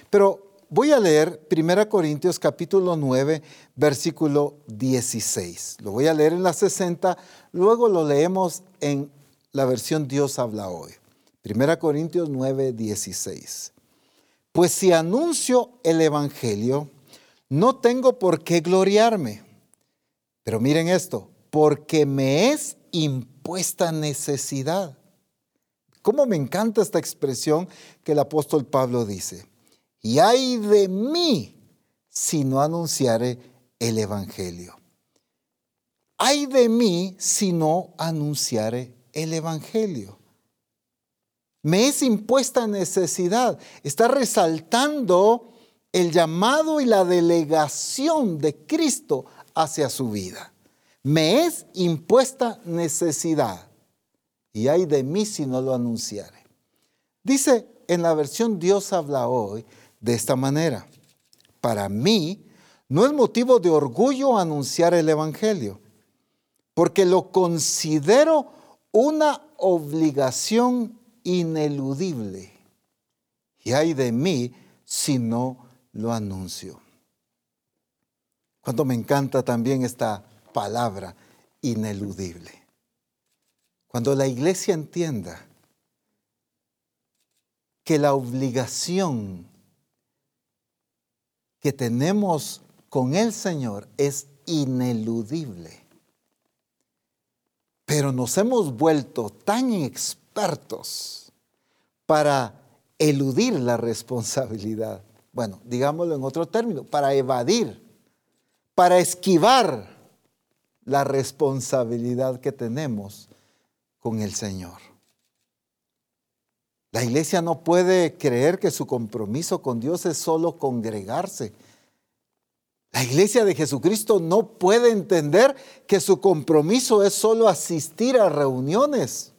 Pero voy a leer 1 Corintios capítulo 9, versículo 16. Lo voy a leer en la 60, luego lo leemos en la versión Dios habla hoy. 1 Corintios 9, 16. Pues si anuncio el Evangelio, no tengo por qué gloriarme. Pero miren esto, porque me es impuesta necesidad. ¿Cómo me encanta esta expresión que el apóstol Pablo dice? Y hay de mí si no anunciare el Evangelio. Hay de mí si no anunciare el Evangelio. Me es impuesta necesidad. Está resaltando el llamado y la delegación de Cristo hacia su vida. Me es impuesta necesidad y hay de mí si no lo anunciare. Dice en la versión Dios habla hoy de esta manera. Para mí no es motivo de orgullo anunciar el Evangelio, porque lo considero una obligación ineludible. Y hay de mí si no lo anuncio. Cuando me encanta también esta palabra, ineludible. Cuando la iglesia entienda que la obligación que tenemos con el Señor es ineludible, pero nos hemos vuelto tan expertos para eludir la responsabilidad. Bueno, digámoslo en otro término, para evadir, para esquivar la responsabilidad que tenemos con el Señor. La iglesia no puede creer que su compromiso con Dios es solo congregarse. La iglesia de Jesucristo no puede entender que su compromiso es solo asistir a reuniones.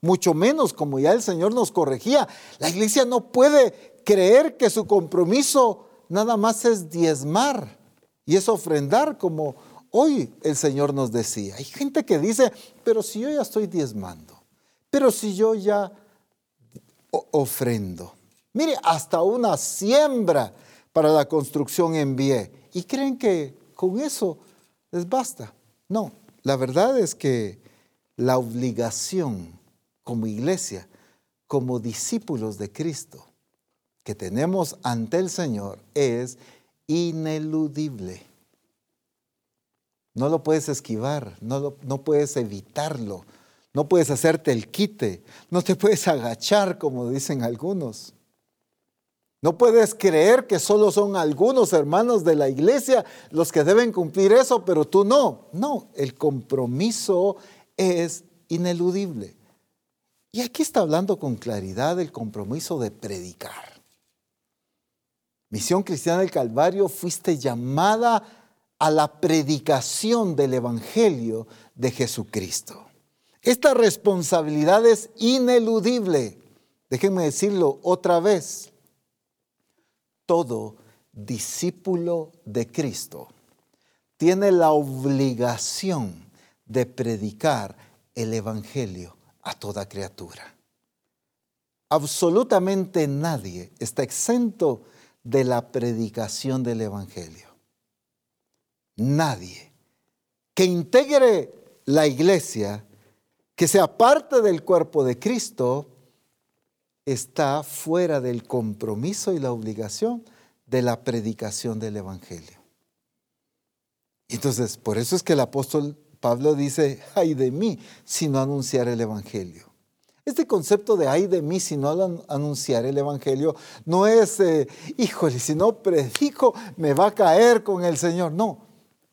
Mucho menos, como ya el Señor nos corregía, la iglesia no puede creer que su compromiso nada más es diezmar y es ofrendar como Hoy el Señor nos decía, hay gente que dice, pero si yo ya estoy diezmando, pero si yo ya ofrendo. Mire, hasta una siembra para la construcción envié. Y creen que con eso les basta. No, la verdad es que la obligación como iglesia, como discípulos de Cristo, que tenemos ante el Señor es ineludible. No lo puedes esquivar, no, no puedes evitarlo, no puedes hacerte el quite, no te puedes agachar como dicen algunos. No puedes creer que solo son algunos hermanos de la iglesia los que deben cumplir eso, pero tú no. No, el compromiso es ineludible. Y aquí está hablando con claridad el compromiso de predicar. Misión Cristiana del Calvario, fuiste llamada a la predicación del Evangelio de Jesucristo. Esta responsabilidad es ineludible. Déjenme decirlo otra vez. Todo discípulo de Cristo tiene la obligación de predicar el Evangelio a toda criatura. Absolutamente nadie está exento de la predicación del Evangelio nadie que integre la iglesia, que sea parte del cuerpo de Cristo, está fuera del compromiso y la obligación de la predicación del Evangelio. Entonces, por eso es que el apóstol Pablo dice, ay de mí si no anunciar el Evangelio. Este concepto de ay de mí si no anunciar el Evangelio no es, eh, híjole, si no predico me va a caer con el Señor. No,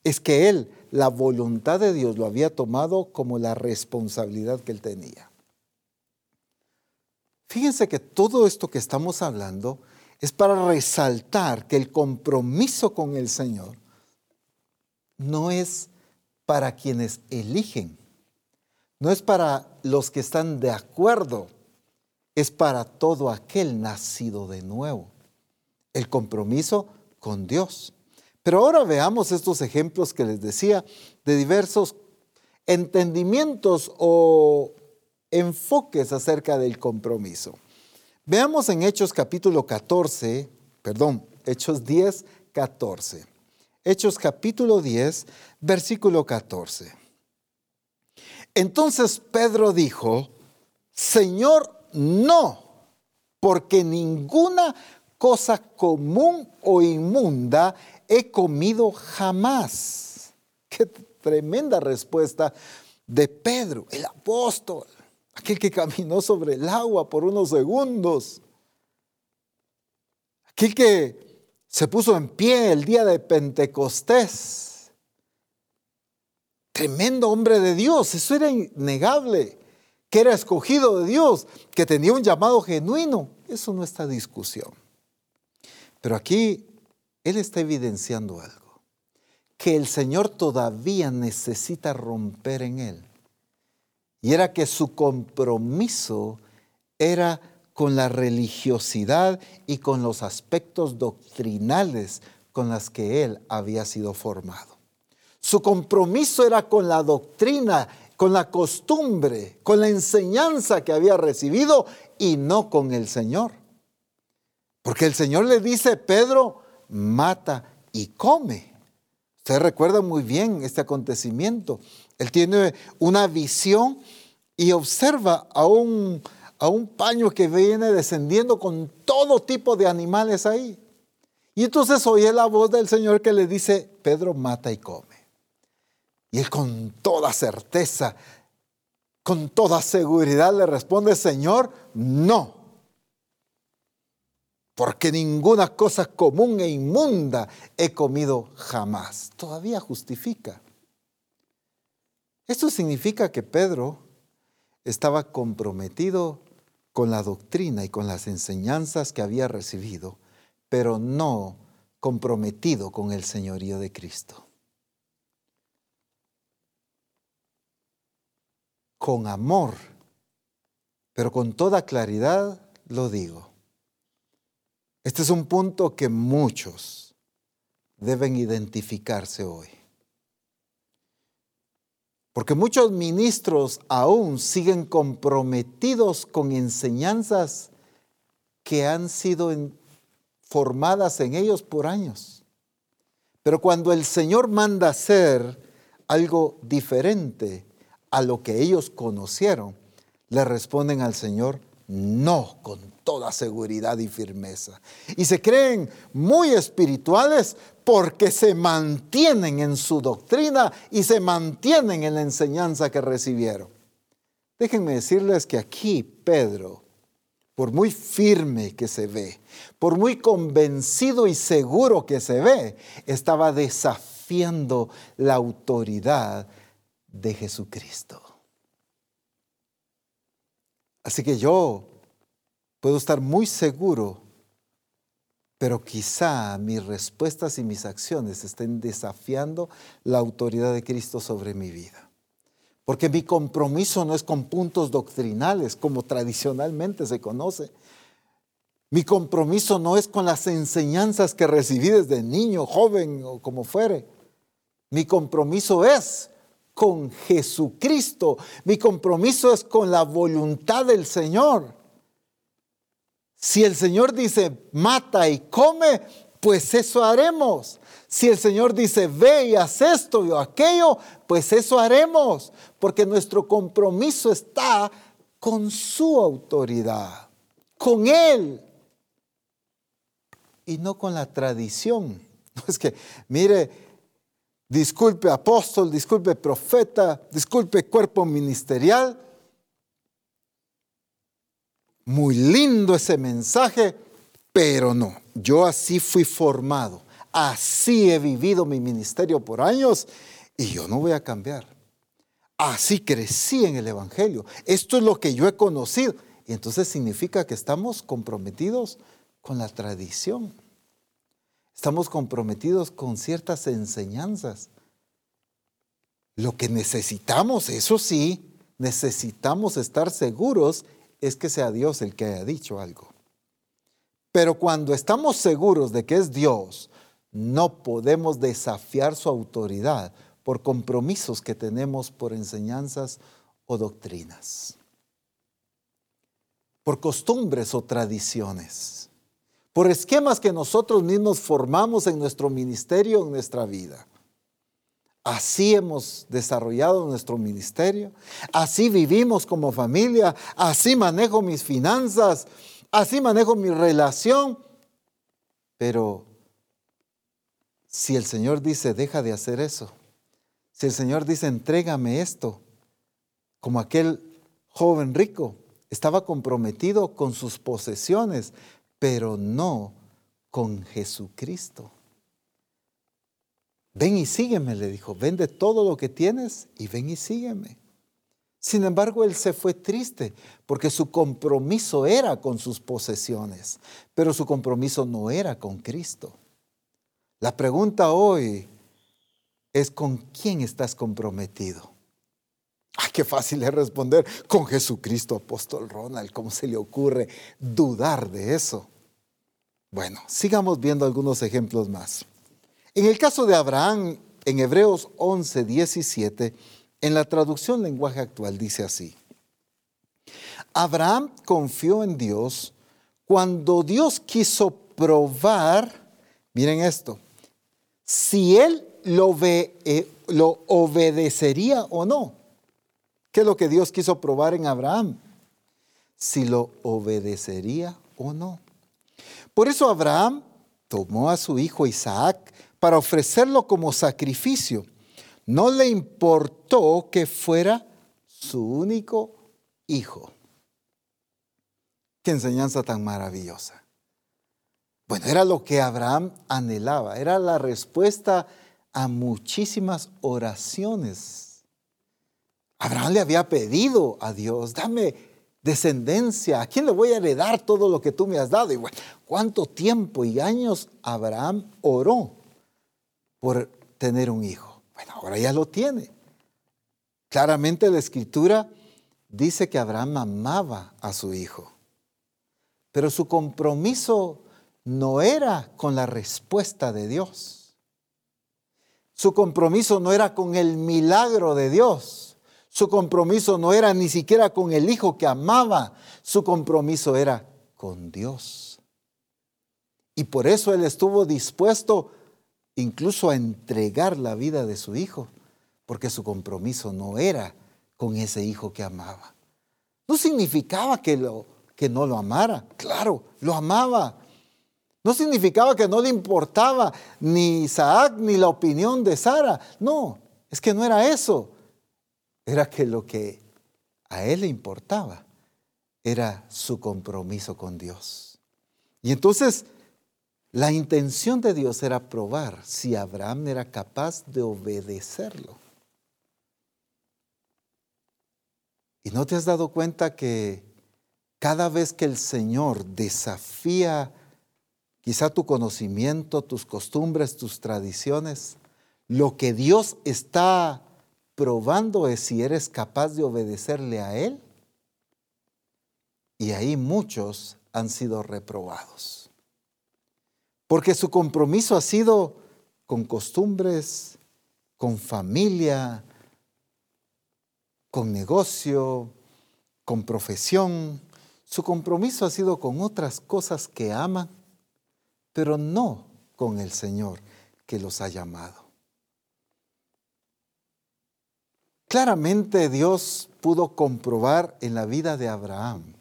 es que Él, la voluntad de Dios lo había tomado como la responsabilidad que Él tenía. Fíjense que todo esto que estamos hablando es para resaltar que el compromiso con el Señor no es para quienes eligen, no es para los que están de acuerdo, es para todo aquel nacido de nuevo. El compromiso con Dios. Pero ahora veamos estos ejemplos que les decía de diversos entendimientos o enfoques acerca del compromiso. Veamos en Hechos capítulo 14, perdón, Hechos 10, 14. Hechos capítulo 10, versículo 14. Entonces Pedro dijo, Señor, no, porque ninguna cosa común o inmunda he comido jamás. Qué tremenda respuesta de Pedro, el apóstol, aquel que caminó sobre el agua por unos segundos, aquel que se puso en pie el día de Pentecostés. Tremendo hombre de Dios, eso era innegable, que era escogido de Dios, que tenía un llamado genuino. Eso no está discusión. Pero aquí Él está evidenciando algo, que el Señor todavía necesita romper en Él. Y era que su compromiso era con la religiosidad y con los aspectos doctrinales con las que él había sido formado. Su compromiso era con la doctrina, con la costumbre, con la enseñanza que había recibido y no con el Señor. Porque el Señor le dice, Pedro, mata y come. Usted recuerda muy bien este acontecimiento. Él tiene una visión y observa a un, a un paño que viene descendiendo con todo tipo de animales ahí. Y entonces oye la voz del Señor que le dice, Pedro, mata y come. Y él con toda certeza, con toda seguridad le responde, Señor, no. Porque ninguna cosa común e inmunda he comido jamás. Todavía justifica. Esto significa que Pedro estaba comprometido con la doctrina y con las enseñanzas que había recibido, pero no comprometido con el señorío de Cristo. Con amor, pero con toda claridad lo digo. Este es un punto que muchos deben identificarse hoy. Porque muchos ministros aún siguen comprometidos con enseñanzas que han sido formadas en ellos por años. Pero cuando el Señor manda hacer algo diferente a lo que ellos conocieron, le responden al Señor, no, con toda seguridad y firmeza. Y se creen muy espirituales porque se mantienen en su doctrina y se mantienen en la enseñanza que recibieron. Déjenme decirles que aquí Pedro, por muy firme que se ve, por muy convencido y seguro que se ve, estaba desafiando la autoridad de Jesucristo. Así que yo puedo estar muy seguro, pero quizá mis respuestas y mis acciones estén desafiando la autoridad de Cristo sobre mi vida. Porque mi compromiso no es con puntos doctrinales, como tradicionalmente se conoce. Mi compromiso no es con las enseñanzas que recibí desde niño, joven o como fuere. Mi compromiso es con Jesucristo. Mi compromiso es con la voluntad del Señor. Si el Señor dice, mata y come, pues eso haremos. Si el Señor dice, ve y haz esto o aquello, pues eso haremos. Porque nuestro compromiso está con su autoridad, con Él. Y no con la tradición. [laughs] Es que, mire, disculpe apóstol, disculpe profeta, disculpe cuerpo ministerial. muy lindo ese mensaje, pero no, yo así fui formado, así he vivido mi ministerio por años y yo no voy a cambiar. Así crecí en el Evangelio. Esto es lo que yo he conocido. Y entonces significa que estamos comprometidos con la tradición. Estamos comprometidos con ciertas enseñanzas. Lo que necesitamos, eso sí, necesitamos estar seguros es que sea Dios el que haya dicho algo. Pero cuando estamos seguros de que es Dios, no podemos desafiar su autoridad por compromisos que tenemos por enseñanzas o doctrinas, por costumbres o tradiciones, por esquemas que nosotros mismos formamos en nuestro ministerio, en nuestra vida. Así hemos desarrollado nuestro ministerio, así vivimos como familia, así manejo mis finanzas, así manejo mi relación. Pero si el Señor dice, deja de hacer eso, si el Señor dice, entrégame esto, como aquel joven rico, estaba comprometido con sus posesiones, pero no con Jesucristo. Ven y sígueme, le dijo, vende todo lo que tienes y ven y sígueme. Sin embargo, él se fue triste porque su compromiso era con sus posesiones, pero su compromiso no era con Cristo. La pregunta hoy es con quién estás comprometido. Ay, qué fácil es responder con Jesucristo, apóstol Ronald. ¿Cómo se le ocurre dudar de eso? Bueno, sigamos viendo algunos ejemplos más. En el caso de Abraham, en Hebreos 11, 17, en la traducción lenguaje actual dice así. Abraham confió en Dios cuando Dios quiso probar, miren esto, si él lo, eh, lo obedecería o no. ¿Qué es lo que Dios quiso probar en Abraham? Si lo obedecería o no. Por eso Abraham tomó a su hijo Isaac para ofrecerlo como sacrificio. No le importó que fuera su único hijo. Qué enseñanza tan maravillosa. Bueno, era lo que Abraham anhelaba, era la respuesta a muchísimas oraciones. Abraham le había pedido a Dios, dame descendencia, ¿a quién le voy a heredar todo lo que tú me has dado? Y bueno, ¿cuánto tiempo y años Abraham oró? por tener un hijo. Bueno, ahora ya lo tiene. Claramente la escritura dice que Abraham amaba a su hijo, pero su compromiso no era con la respuesta de Dios. Su compromiso no era con el milagro de Dios. Su compromiso no era ni siquiera con el hijo que amaba. Su compromiso era con Dios. Y por eso él estuvo dispuesto incluso a entregar la vida de su hijo, porque su compromiso no era con ese hijo que amaba. No significaba que, lo, que no lo amara, claro, lo amaba. No significaba que no le importaba ni Isaac ni la opinión de Sara. No, es que no era eso. Era que lo que a él le importaba era su compromiso con Dios. Y entonces la intención de Dios era probar si Abraham era capaz de obedecerlo. ¿Y no te has dado cuenta que cada vez que el Señor desafía quizá tu conocimiento, tus costumbres, tus tradiciones, lo que Dios está probando es si eres capaz de obedecerle a Él? Y ahí muchos han sido reprobados porque su compromiso ha sido con costumbres, con familia, con negocio, con profesión. Su compromiso ha sido con otras cosas que aman, pero no con el Señor que los ha llamado. Claramente Dios pudo comprobar en la vida de Abraham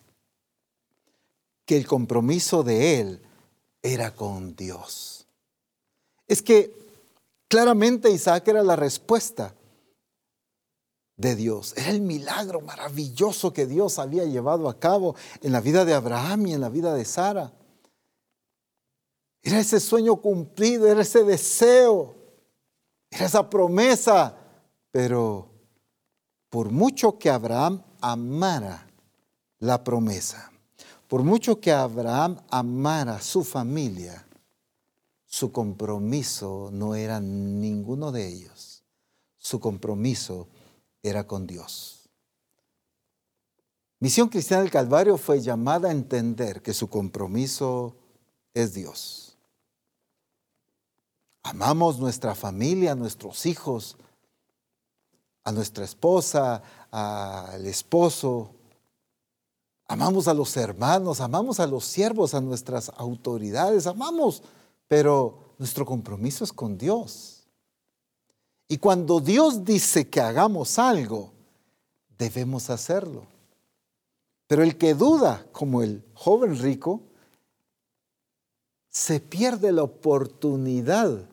que el compromiso de él era con Dios. Es que claramente Isaac era la respuesta de Dios. Era el milagro maravilloso que Dios había llevado a cabo en la vida de Abraham y en la vida de Sara. Era ese sueño cumplido, era ese deseo, era esa promesa. Pero por mucho que Abraham amara la promesa, por mucho que Abraham amara su familia, su compromiso no era ninguno de ellos. Su compromiso era con Dios. Misión Cristiana del Calvario fue llamada a entender que su compromiso es Dios. Amamos nuestra familia, nuestros hijos, a nuestra esposa, al esposo. Amamos a los hermanos, amamos a los siervos, a nuestras autoridades, amamos, pero nuestro compromiso es con Dios. Y cuando Dios dice que hagamos algo, debemos hacerlo. Pero el que duda, como el joven rico, se pierde la oportunidad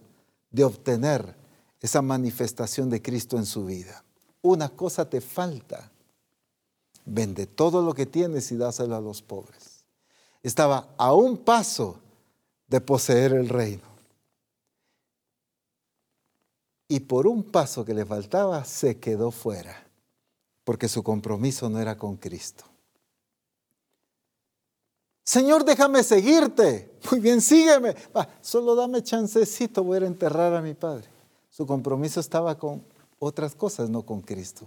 de obtener esa manifestación de Cristo en su vida. Una cosa te falta. Vende todo lo que tienes y dáselo a los pobres. Estaba a un paso de poseer el reino y por un paso que le faltaba se quedó fuera, porque su compromiso no era con Cristo. Señor, déjame seguirte. Muy bien, sígueme. solo dame chancecito, voy a enterrar a mi padre. Su compromiso estaba con otras cosas, no con Cristo.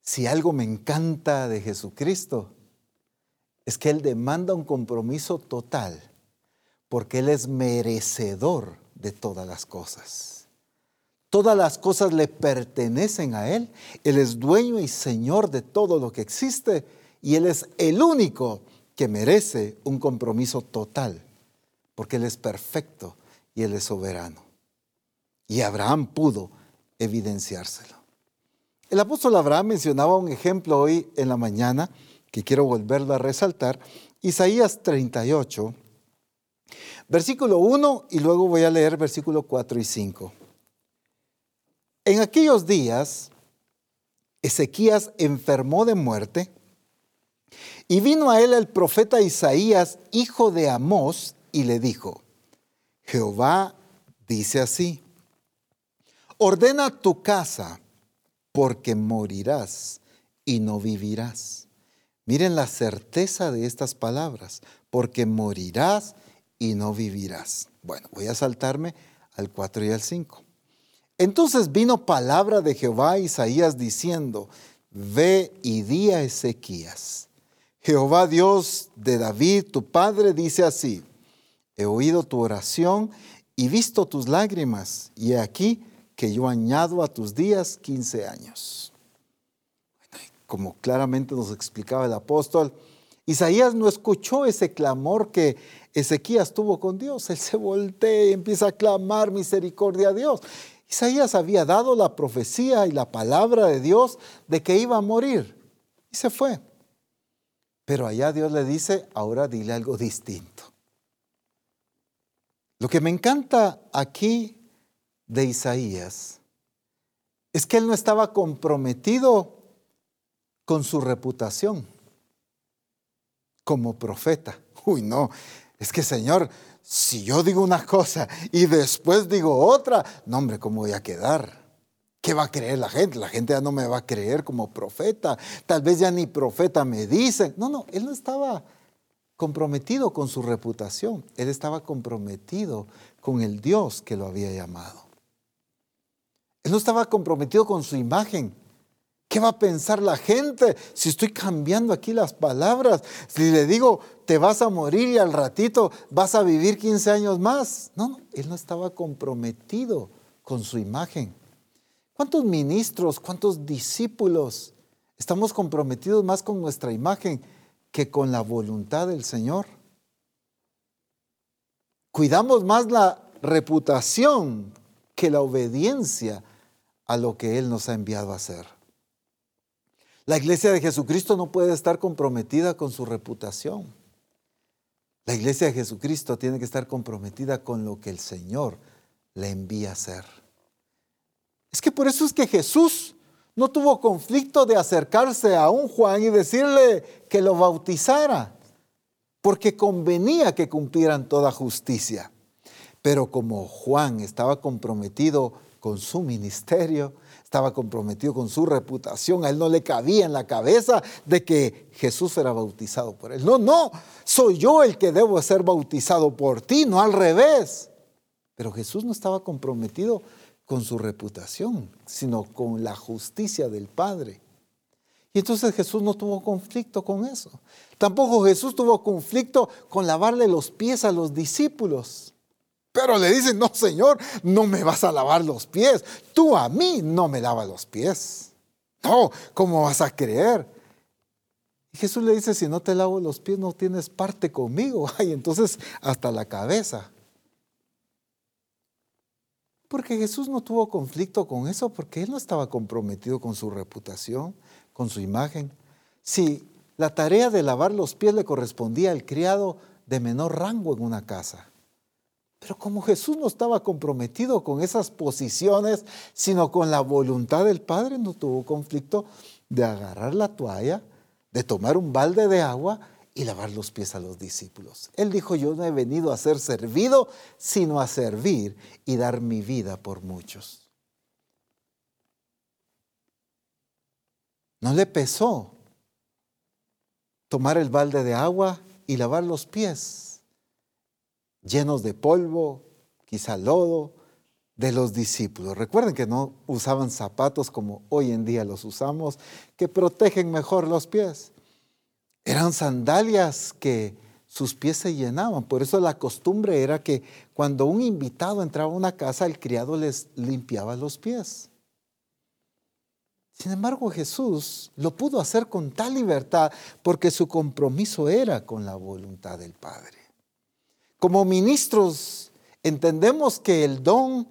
Si algo me encanta de Jesucristo, es que Él demanda un compromiso total porque Él es merecedor de todas las cosas. Todas las cosas le pertenecen a Él. Él es dueño y señor de todo lo que existe y Él es el único que merece un compromiso total, porque Él es perfecto y Él es soberano. Y Abraham pudo evidenciárselo. El apóstol Abraham mencionaba un ejemplo hoy en la mañana que quiero volverlo a resaltar. Isaías 38, Versículo 1 y luego voy a leer versículo 4 y 5. En aquellos días, Ezequías enfermó de muerte y vino a él el profeta Isaías, hijo de Amós, y le dijo, Jehová dice así, ordena tu casa porque morirás y no vivirás. Miren la certeza de estas palabras, porque morirás y no vivirás. Bueno, voy a saltarme al 4 y al 5. Entonces vino palabra de Jehová a Isaías diciendo, ve y di a Ezequías. Jehová Dios de David, tu padre, dice así, he oído tu oración y visto tus lágrimas, y he aquí que yo añado a tus días 15 años. Como claramente nos explicaba el apóstol, Isaías no escuchó ese clamor que Ezequías tuvo con Dios. Él se voltea y empieza a clamar misericordia a Dios. Isaías había dado la profecía y la palabra de Dios de que iba a morir y se fue. Pero allá Dios le dice, ahora dile algo distinto. Lo que me encanta aquí de Isaías es que él no estaba comprometido con su reputación como profeta. Uy, no, es que Señor, si yo digo una cosa y después digo otra, no hombre, ¿cómo voy a quedar? ¿Qué va a creer la gente? La gente ya no me va a creer como profeta. Tal vez ya ni profeta me dicen. No, no, él no estaba comprometido con su reputación. Él estaba comprometido con el Dios que lo había llamado. Él no estaba comprometido con su imagen. ¿Qué va a pensar la gente si estoy cambiando aquí las palabras? Si le digo, te vas a morir y al ratito vas a vivir 15 años más. No, no, él no estaba comprometido con su imagen. ¿Cuántos ministros, cuántos discípulos estamos comprometidos más con nuestra imagen que con la voluntad del Señor? Cuidamos más la reputación que la obediencia a lo que Él nos ha enviado a hacer. La iglesia de Jesucristo no puede estar comprometida con su reputación. La iglesia de Jesucristo tiene que estar comprometida con lo que el Señor le envía a hacer. Es que por eso es que Jesús no tuvo conflicto de acercarse a un Juan y decirle que lo bautizara, porque convenía que cumplieran toda justicia. Pero como Juan estaba comprometido con su ministerio, estaba comprometido con su reputación, a él no le cabía en la cabeza de que Jesús era bautizado por él. No, no, soy yo el que debo ser bautizado por ti, no al revés. Pero Jesús no estaba comprometido con su reputación, sino con la justicia del Padre. Y entonces Jesús no tuvo conflicto con eso. Tampoco Jesús tuvo conflicto con lavarle los pies a los discípulos. Pero le dicen, no, Señor, no me vas a lavar los pies. Tú a mí no me lavas los pies. No, ¿cómo vas a creer? Y Jesús le dice, si no te lavo los pies, no tienes parte conmigo. [laughs] Ay, entonces hasta la cabeza. Porque Jesús no tuvo conflicto con eso, porque él no estaba comprometido con su reputación, con su imagen. Si la tarea de lavar los pies le correspondía al criado de menor rango en una casa. Pero como Jesús no estaba comprometido con esas posiciones, sino con la voluntad del Padre, no tuvo conflicto de agarrar la toalla, de tomar un balde de agua y lavar los pies a los discípulos. Él dijo, yo no he venido a ser servido, sino a servir y dar mi vida por muchos. No le pesó tomar el balde de agua y lavar los pies, llenos de polvo, quizá lodo, de los discípulos. Recuerden que no usaban zapatos como hoy en día los usamos, que protegen mejor los pies. Eran sandalias que sus pies se llenaban. Por eso la costumbre era que cuando un invitado entraba a una casa, el criado les limpiaba los pies. Sin embargo, Jesús lo pudo hacer con tal libertad porque su compromiso era con la voluntad del Padre. Como ministros, entendemos que el don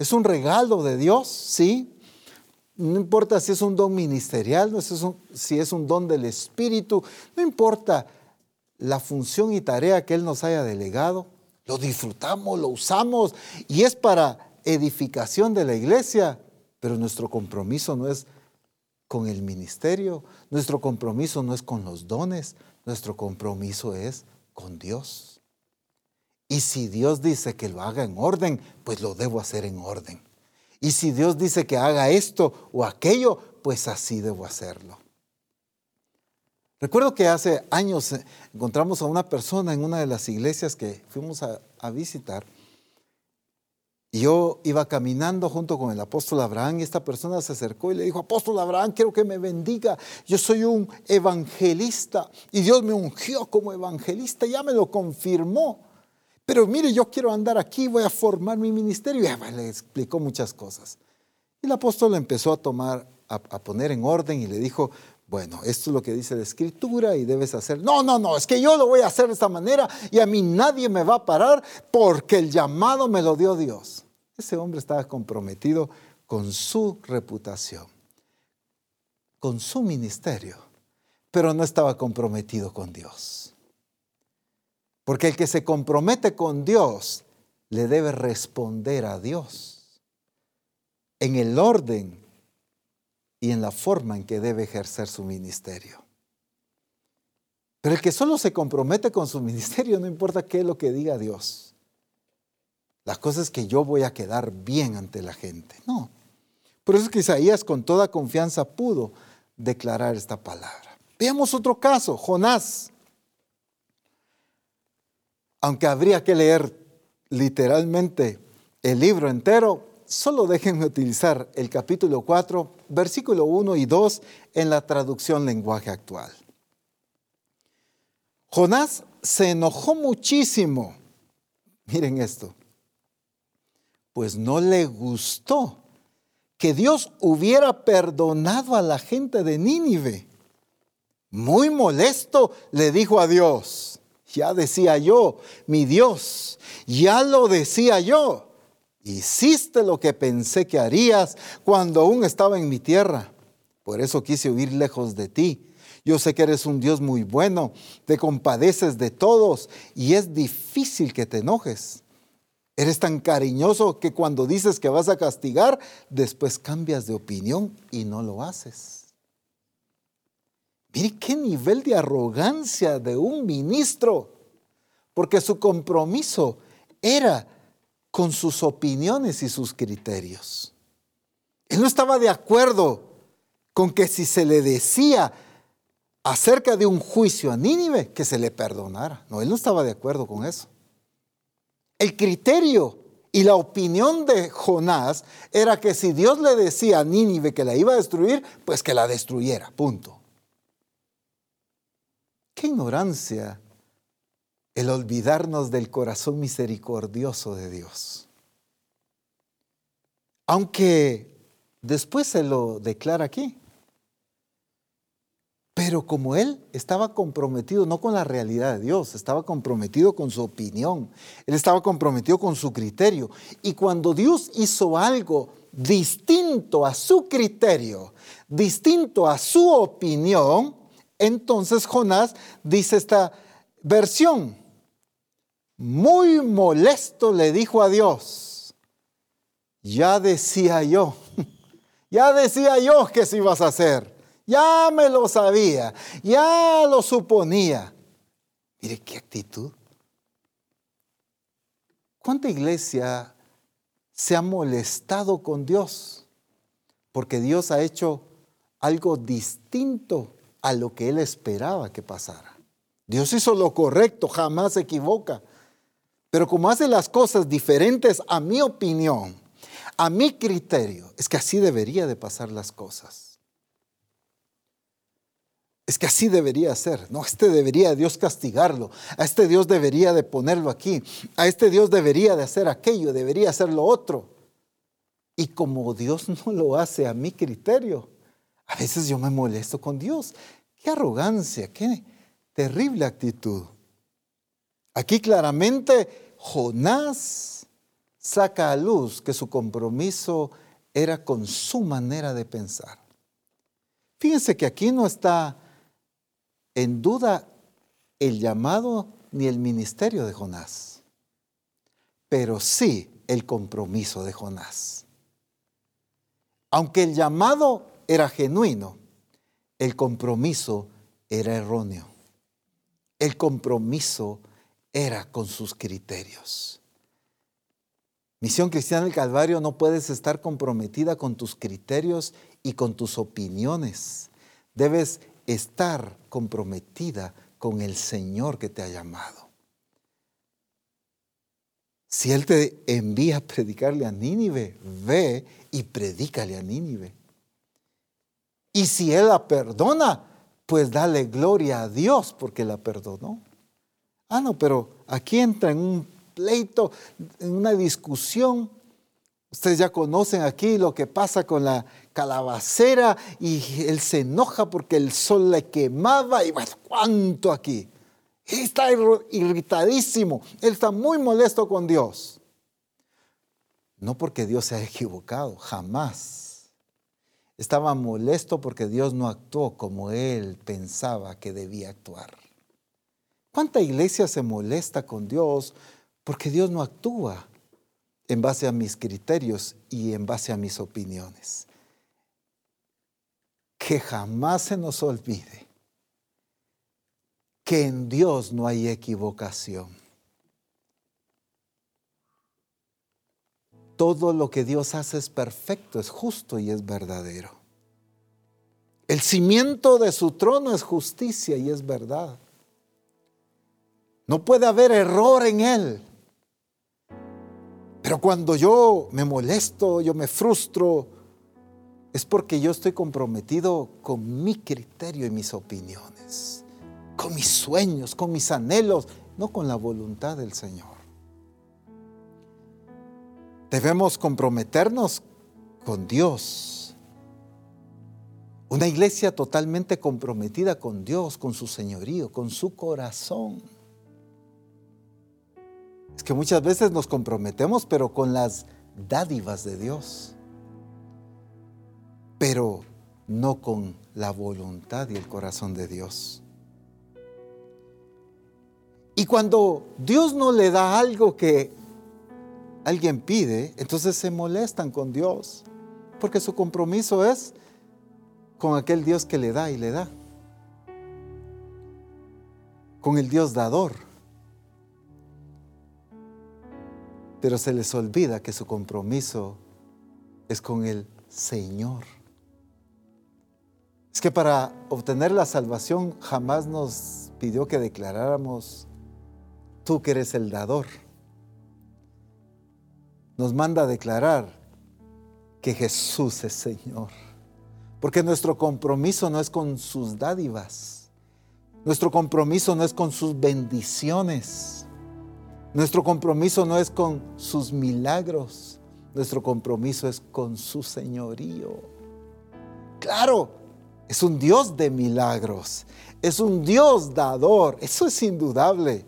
es un regalo de Dios, sí, no importa si es un don ministerial, si es un don del Espíritu, no importa la función y tarea que Él nos haya delegado, lo disfrutamos, lo usamos y es para edificación de la iglesia, pero nuestro compromiso no es con el ministerio, nuestro compromiso no es con los dones, nuestro compromiso es con Dios. Y si Dios dice que lo haga en orden, pues lo debo hacer en orden. Y si Dios dice que haga esto o aquello, pues así debo hacerlo. Recuerdo que hace años eh, encontramos a una persona en una de las iglesias que fuimos a, visitar. Y yo iba caminando junto con el apóstol Abraham y esta persona se acercó y le dijo, apóstol Abraham, quiero que me bendiga. Yo soy un evangelista y Dios me ungió como evangelista, ya me lo confirmó. Pero mire, yo quiero andar aquí, voy a formar mi ministerio. Y le explicó muchas cosas. Y el apóstol empezó a tomar, a, poner en orden y le dijo, bueno, esto es lo que dice la escritura y debes hacer. No, no, no, es que yo lo voy a hacer de esta manera y a mí nadie me va a parar porque el llamado me lo dio Dios. Ese hombre estaba comprometido con su reputación, con su ministerio, pero no estaba comprometido con Dios. Porque el que se compromete con Dios le debe responder a Dios en el orden y en la forma en que debe ejercer su ministerio. Pero el que solo se compromete con su ministerio, no importa qué es lo que diga Dios. La cosa es que yo voy a quedar bien ante la gente. No. Por eso es que Isaías con toda confianza pudo declarar esta palabra. Veamos otro caso, Jonás aunque habría que leer literalmente el libro entero, solo déjenme utilizar el capítulo 4, versículo 1 y 2 en la traducción lenguaje actual. Jonás se enojó muchísimo. Miren esto. Pues no le gustó que Dios hubiera perdonado a la gente de Nínive. Muy molesto le dijo a Dios, ya decía yo, mi Dios, ya lo decía yo. Hiciste lo que pensé que harías cuando aún estaba en mi tierra. Por eso quise huir lejos de ti. Yo sé que eres un Dios muy bueno, te compadeces de todos y es difícil que te enojes. Eres tan cariñoso que cuando dices que vas a castigar, después cambias de opinión y no lo haces. Mire qué nivel de arrogancia de un ministro, porque su compromiso era con sus opiniones y sus criterios. Él no estaba de acuerdo con que si se le decía acerca de un juicio a Nínive, que se le perdonara. No, él no estaba de acuerdo con eso. El criterio y la opinión de Jonás era que si Dios le decía a Nínive que la iba a destruir, pues que la destruyera, punto. Qué ignorancia el olvidarnos del corazón misericordioso de Dios. Aunque después se lo declara aquí. Pero como él estaba comprometido no con la realidad de Dios, estaba comprometido con su opinión, él estaba comprometido con su criterio. Y cuando Dios hizo algo distinto a su criterio, distinto a su opinión, entonces Jonás dice esta versión, muy molesto le dijo a Dios, ya decía yo, [laughs] ya decía yo que se ibas a hacer, ya me lo sabía, ya lo suponía. Mire qué actitud. ¿Cuánta iglesia se ha molestado con Dios? Porque Dios ha hecho algo distinto a lo que él esperaba que pasara. Dios hizo lo correcto, jamás se equivoca. Pero como hace las cosas diferentes a mi opinión, a mi criterio, es que así debería de pasar las cosas. Es que así debería ser. No, este debería Dios castigarlo. A este Dios debería de ponerlo aquí. A este Dios debería de hacer aquello, debería hacer lo otro. Y como Dios [laughs] no lo hace a mi criterio, a veces yo me molesto con Dios. Qué arrogancia, qué terrible actitud. Aquí claramente Jonás saca a luz que su compromiso era con su manera de pensar. Fíjense que aquí no está en duda el llamado ni el ministerio de Jonás, pero sí el compromiso de Jonás. Aunque el llamado era genuino, el compromiso era erróneo. El compromiso era con sus criterios. Misión Cristiana del Calvario no puedes estar comprometida con tus criterios y con tus opiniones. Debes estar comprometida con el Señor que te ha llamado. Si Él te envía a predicarle a Nínive, ve y predícale a Nínive. Y si Él la perdona, pues dale gloria a Dios porque la perdonó. Ah, no, pero aquí entra en un pleito, en una discusión. Ustedes ya conocen aquí lo que pasa con la calabacera y él se enoja porque el sol le quemaba y bueno, ¿cuánto aquí? está irritadísimo, él está muy molesto con Dios. No porque Dios se haya equivocado, jamás. Estaba molesto porque Dios no actuó como él pensaba que debía actuar. ¿Cuánta iglesia se molesta con Dios porque Dios no actúa en base a mis criterios y en base a mis opiniones? Que jamás se nos olvide que en Dios no hay equivocación. Todo lo que Dios hace es perfecto, es justo y es verdadero. El cimiento de su trono es justicia y es verdad. No puede haber error en Él. Pero cuando yo me molesto, yo me frustro, es porque yo estoy comprometido con mi criterio y mis opiniones, con mis sueños, con mis anhelos, no con la voluntad del Señor. Debemos comprometernos con Dios. Una iglesia totalmente comprometida con Dios, con su señorío, con su corazón. Es que muchas veces nos comprometemos, pero con las dádivas de Dios, pero no con la voluntad y el corazón de Dios. Y cuando Dios no le da algo que alguien pide, entonces se molestan con Dios, porque su compromiso es con aquel Dios que le da y le da, con el Dios dador. Pero se les olvida que su compromiso es con el Señor. Es que para obtener la salvación jamás nos pidió que declaráramos, tú que eres el dador. Nos manda a declarar que Jesús es Señor. Porque nuestro compromiso no es con sus dádivas. Nuestro compromiso no es con sus bendiciones. Nuestro compromiso no es con sus milagros. Nuestro compromiso es con su señorío. Claro, es un Dios de milagros, es un Dios dador, eso es indudable.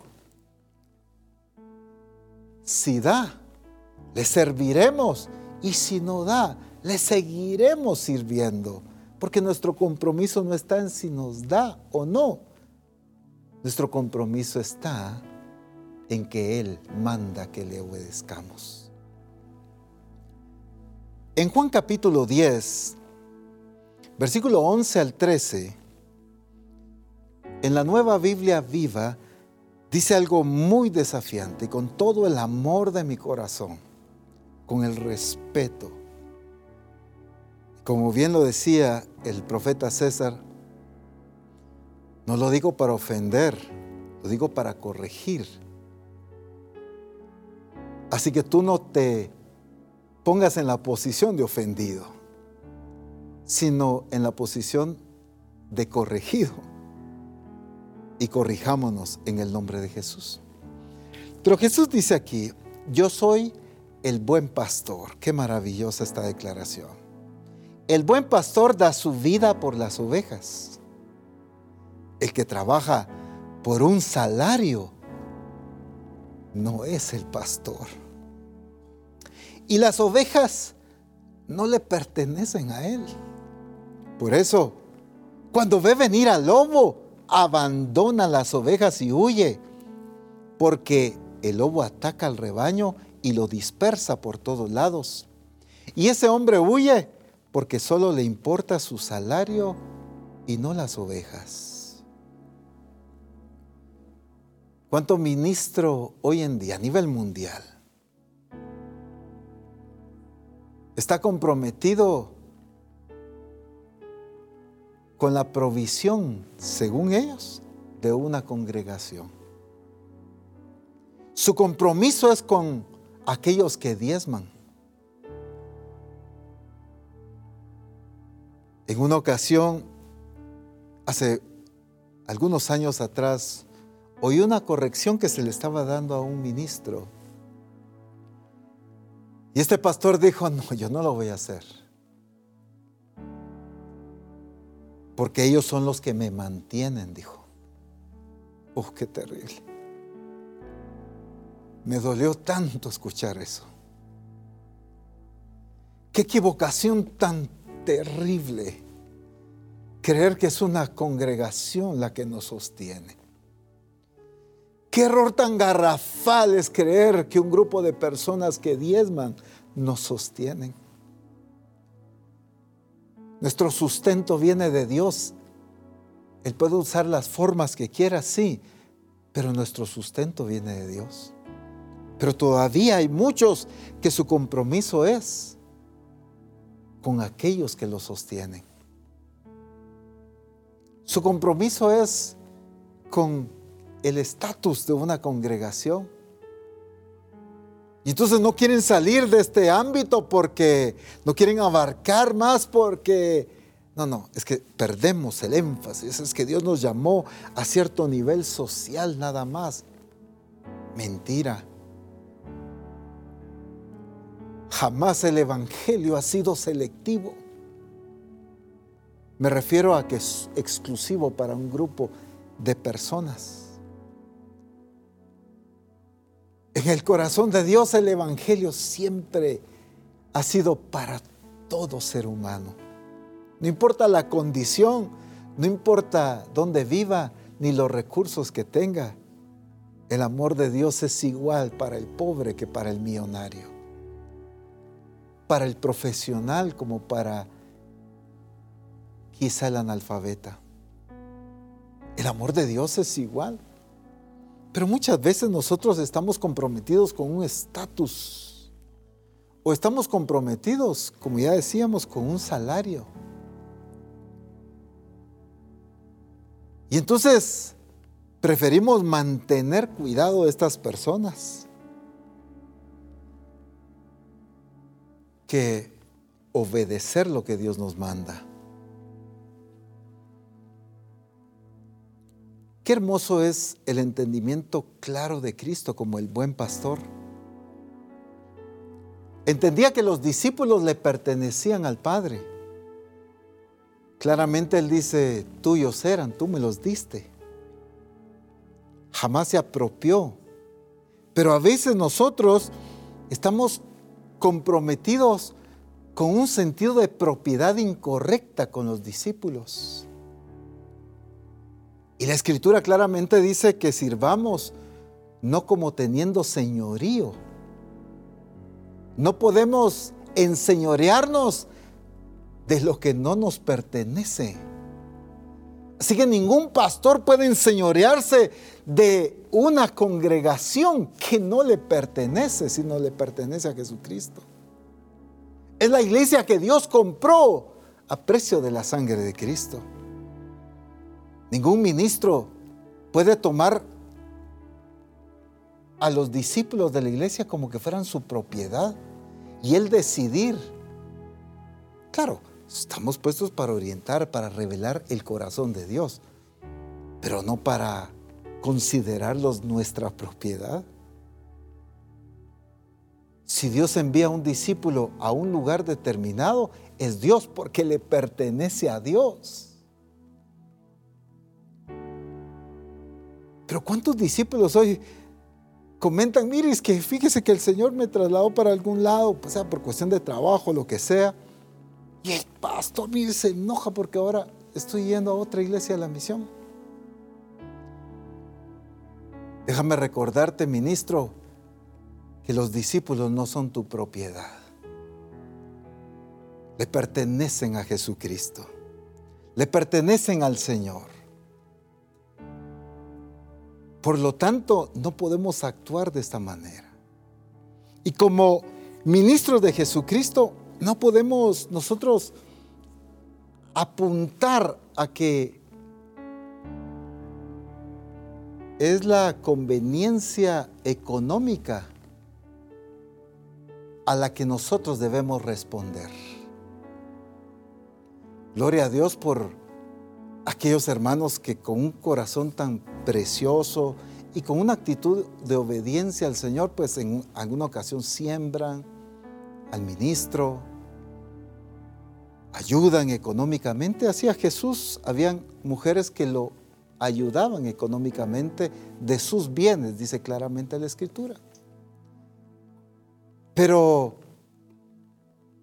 Si da, le serviremos y si no da, le seguiremos sirviendo, porque nuestro compromiso no está en si nos da o no. Nuestro compromiso está en que Él manda que le obedezcamos. En Juan capítulo 10, versículo 11 al 13, en la nueva Biblia viva, dice algo muy desafiante, con todo el amor de mi corazón, con el respeto. Como bien lo decía el profeta César, no lo digo para ofender, lo digo para corregir. Así que tú no te pongas en la posición de ofendido sino en la posición de corregido. Y corrijámonos en el nombre de Jesús. Pero Jesús dice aquí, yo soy el buen pastor. Qué maravillosa esta declaración. El buen pastor da su vida por las ovejas. El que trabaja por un salario no es el pastor. Y las ovejas no le pertenecen a él. Por eso, cuando ve venir al lobo, abandona las ovejas y huye, porque el lobo ataca al rebaño y lo dispersa por todos lados. Y ese hombre huye porque solo le importa su salario y no las ovejas. ¿Cuánto ministro hoy en día a nivel mundial está comprometido con la provisión, según ellos, de una congregación. Su compromiso es con aquellos que diezman. En una ocasión, hace algunos años atrás, oí una corrección que se le estaba dando a un ministro. Y este pastor dijo, no, yo no lo voy a hacer. porque ellos son los que me mantienen, dijo. ¡Oh, qué terrible! Me dolió tanto escuchar eso. Qué equivocación tan terrible creer que es una congregación la que nos sostiene. Qué error tan garrafal es creer que un grupo de personas que diezman nos sostienen. Nuestro sustento viene de Dios. Él puede usar las formas que quiera, sí, pero nuestro sustento viene de Dios. Pero todavía hay muchos que su compromiso es con aquellos que lo sostienen. Su compromiso es con el estatus de una congregación. Y entonces no quieren salir de este ámbito porque no quieren abarcar más porque... No, no, es que perdemos el énfasis. Es que Dios nos llamó a cierto nivel social nada más. Mentira. Jamás el Evangelio ha sido selectivo. Me refiero a que es exclusivo para un grupo de personas. En el corazón de Dios el Evangelio siempre ha sido para todo ser humano. No importa la condición, no importa dónde viva, ni los recursos que tenga. El amor de Dios es igual para el pobre que para el millonario, para el profesional como para quizá el analfabeta. El amor de Dios es igual. Pero muchas veces nosotros estamos comprometidos con un estatus o estamos comprometidos, como ya decíamos, con un salario. Y entonces preferimos mantener cuidado de estas personas que obedecer lo que Dios nos manda. Qué hermoso es el entendimiento claro de Cristo como el buen pastor. Entendía que los discípulos le pertenecían al Padre. Claramente Él dice, tuyos eran, tú me los diste. Jamás se apropió. Pero a veces nosotros estamos comprometidos con un sentido de propiedad incorrecta con los discípulos. Y la escritura claramente dice que sirvamos no como teniendo señorío. No podemos enseñorearnos de lo que no nos pertenece. Así que ningún pastor puede enseñorearse de una congregación que no le pertenece, sino le pertenece a Jesucristo. Es la iglesia que Dios compró a precio de la sangre de Cristo. Ningún ministro puede tomar a los discípulos de la iglesia como que fueran su propiedad y él decidir. Claro, estamos puestos para orientar, para revelar el corazón de Dios, pero no para considerarlos nuestra propiedad. Si Dios envía a un discípulo a un lugar determinado, es Dios porque le pertenece a Dios. Pero ¿cuántos discípulos hoy comentan, mire, es que fíjese que el Señor me trasladó para algún lado, pues sea por cuestión de trabajo, lo que sea. Y el pastor, mire, se enoja porque ahora estoy yendo a otra iglesia de la misión. Déjame recordarte, ministro, que los discípulos no son tu propiedad. Le pertenecen a Jesucristo. Le pertenecen al Señor. Por lo tanto, no podemos actuar de esta manera. Y como ministros de Jesucristo, no podemos nosotros apuntar a que es la conveniencia económica a la que nosotros debemos responder. Gloria a Dios por aquellos hermanos que con un corazón tan precioso y con una actitud de obediencia al Señor, pues en alguna ocasión siembran al ministro, ayudan económicamente. Así a Jesús habían mujeres que lo ayudaban económicamente de sus bienes, dice claramente la Escritura. Pero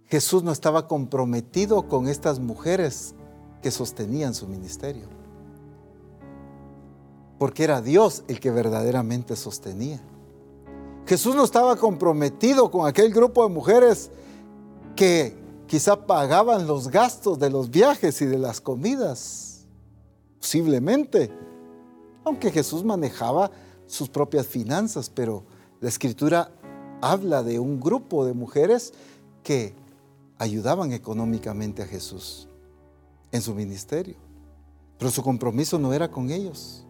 Jesús no estaba comprometido con estas mujeres que sostenían su ministerio. Porque era Dios el que verdaderamente sostenía. Jesús no estaba comprometido con aquel grupo de mujeres que quizá pagaban los gastos de los viajes y de las comidas. Posiblemente. Aunque Jesús manejaba sus propias finanzas, pero la escritura habla de un grupo de mujeres que ayudaban económicamente a Jesús en su ministerio. Pero su compromiso no era con ellos.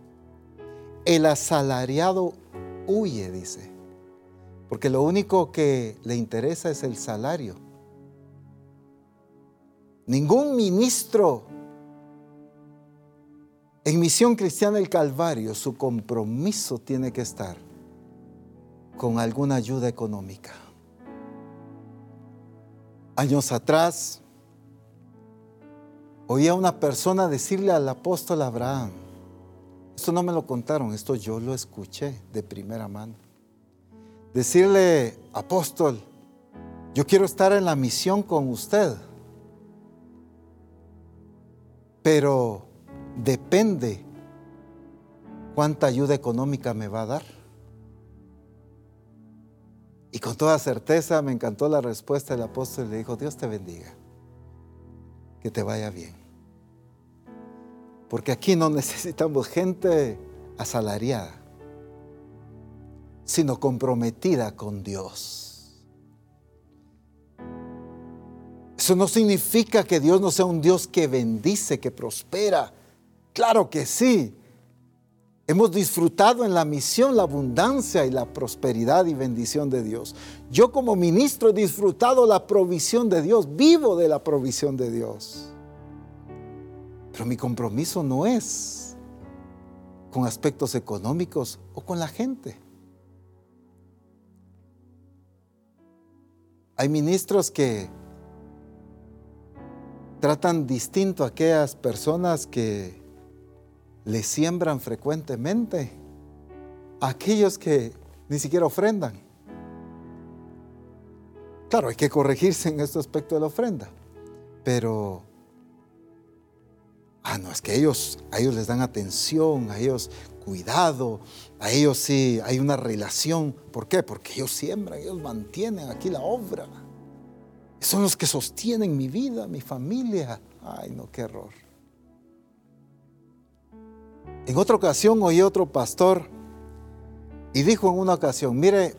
El asalariado huye, dice, porque lo único que le interesa es el salario. Ningún ministro en Misión Cristiana del Calvario, su compromiso tiene que estar con alguna ayuda económica. Años atrás, Oía una persona decirle al apóstol Abraham, esto no me lo contaron, esto yo lo escuché de primera mano. Decirle, apóstol, yo quiero estar en la misión con usted, pero depende cuánta ayuda económica me va a dar. Y con toda certeza me encantó la respuesta del apóstol le dijo, Dios te bendiga, que te vaya bien. Porque aquí no [laughs] necesitamos gente asalariada, sino comprometida con Dios. Eso no significa que Dios no sea un Dios que bendice, que prospera. Claro que sí. Hemos disfrutado en la misión la abundancia y la prosperidad y bendición de Dios. Yo como ministro he disfrutado la provisión de Dios, vivo de la provisión de Dios. Pero mi compromiso no es con aspectos económicos o con la gente. Hay ministros que tratan distinto a aquellas personas que le siembran frecuentemente a aquellos que ni siquiera ofrendan. Claro, hay que corregirse en este aspecto de la ofrenda, pero, ah, no, es que ellos, a ellos les dan atención, a ellos cuidado, a ellos sí hay una relación. ¿Por qué? Porque ellos siembran, ellos mantienen aquí la obra. Son los que sostienen mi vida, mi familia. Ay, no, qué error. En otra ocasión oí otro pastor y dijo en una ocasión, mire,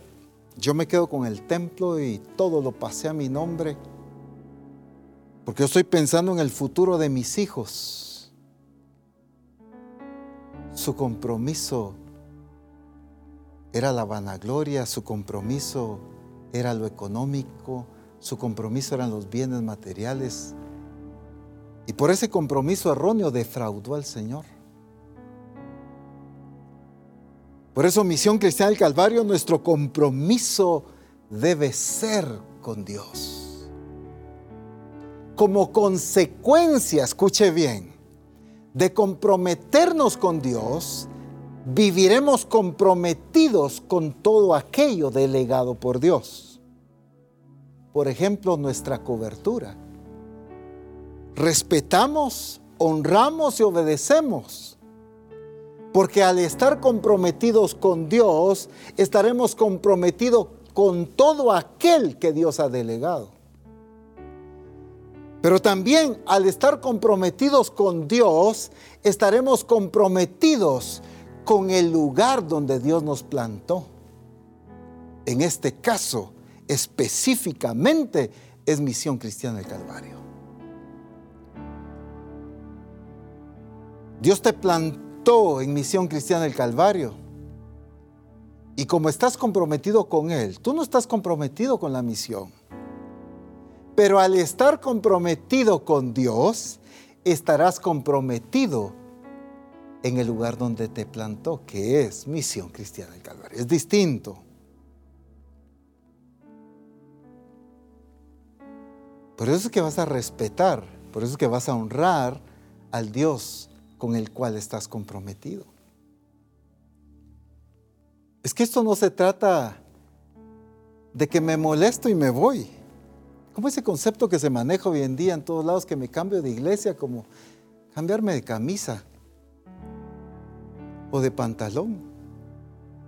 yo me quedo con el templo y todo lo pasé a mi nombre, porque yo estoy pensando en el futuro de mis hijos. Su compromiso era la vanagloria, su compromiso era lo económico, su compromiso eran los bienes materiales. Y por ese compromiso erróneo defraudó al Señor. Por eso Misión Cristiana del Calvario, nuestro compromiso debe ser con Dios. Como consecuencia, escuche bien, de comprometernos con Dios, viviremos comprometidos con todo aquello delegado por Dios. Por ejemplo, nuestra cobertura. Respetamos, honramos y obedecemos porque al estar comprometidos con Dios, estaremos comprometidos con todo aquel que Dios ha delegado. Pero también al estar comprometidos con Dios, estaremos comprometidos con el lugar donde Dios nos plantó. En este caso, específicamente, es Misión Cristiana del Calvario. Dios te plantó en Misión Cristiana del Calvario. Y como estás comprometido con Él, tú no estás comprometido con la misión. Pero al estar comprometido con Dios, estarás comprometido en el lugar donde te plantó, que es Misión Cristiana del Calvario. Es distinto. Por eso es que vas a respetar, por eso es que vas a honrar al Dios con el cual estás comprometido. Es que esto no se trata de que me molesto y me voy. Como ese concepto que se maneja hoy en día en todos lados, que me cambio de iglesia, como cambiarme de camisa o de pantalón.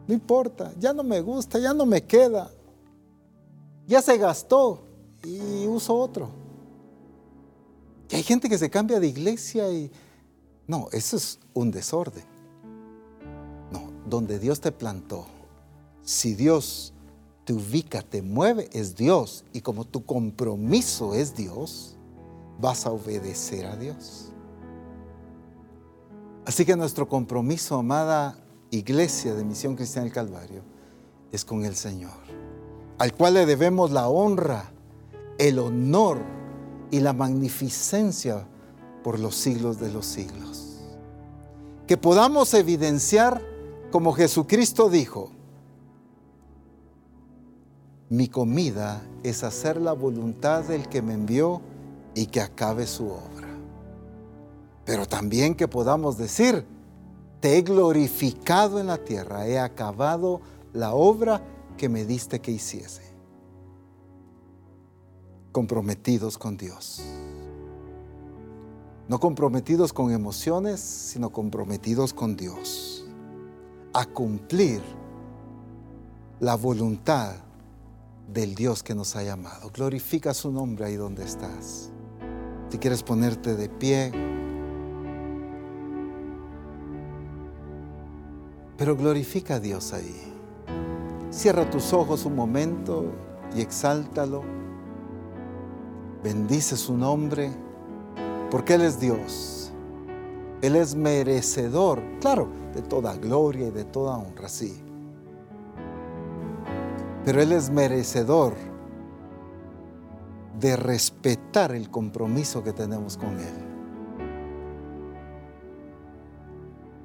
No importa, ya no me gusta, ya no me queda. Ya se gastó y uso otro. Y hay gente que se cambia de iglesia y no, eso es un desorden. No, donde Dios te plantó, si Dios te ubica, te mueve, es Dios. Y como tu compromiso es Dios, vas a obedecer a Dios. Así que nuestro compromiso, amada Iglesia de Misión Cristiana del Calvario, es con el Señor, al cual le debemos la honra, el honor y la magnificencia por los siglos de los siglos. Que podamos evidenciar como Jesucristo dijo, mi comida es hacer la voluntad del que me envió y que acabe su obra. Pero también que podamos decir, te he glorificado en la tierra, he acabado la obra que me diste que hiciese. Comprometidos con Dios. No comprometidos con emociones, sino comprometidos con Dios. A cumplir la voluntad del Dios que nos ha llamado. Glorifica su nombre ahí donde estás. Si quieres ponerte de pie, pero glorifica a Dios ahí. Cierra tus ojos un momento y exáltalo. Bendice su nombre, porque Él es Dios. Él es merecedor, claro, de toda gloria y de toda honra, sí. Pero Él es merecedor de respetar el compromiso que tenemos con Él.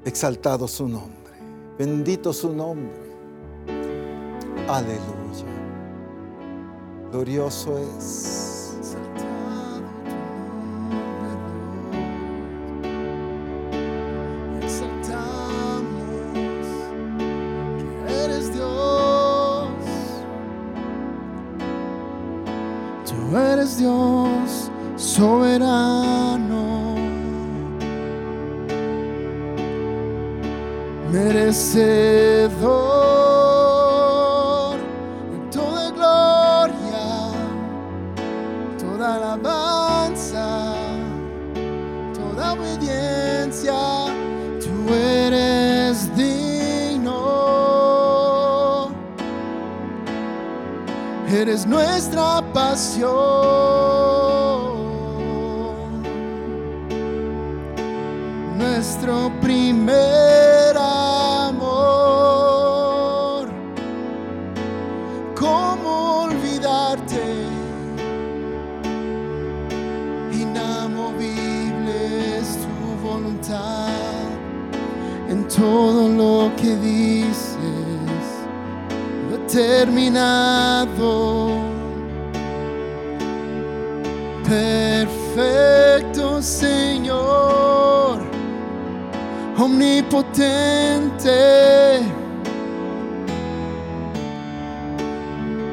Exaltado su nombre, bendito su nombre. Aleluya. Glorioso es. Alabanza, toda obediencia, tú eres digno, eres nuestra pasión. nuestro primer todo lo que dices. Determinado. Perfecto Señor omnipotente.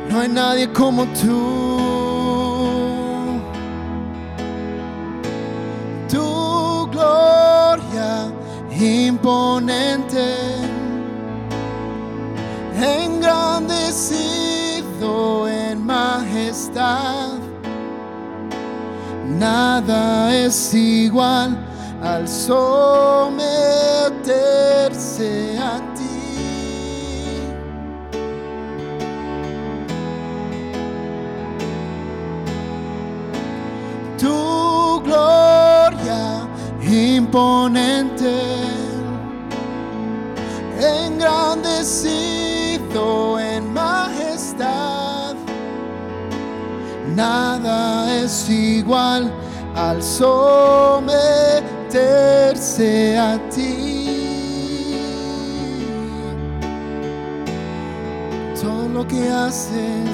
No hay nadie como tú. Imponente, engrandecido en majestad. Nada es igual al someterse a ti. Tu gloria imponente, en majestad, nada es igual al someterse a ti. Todo lo que haces,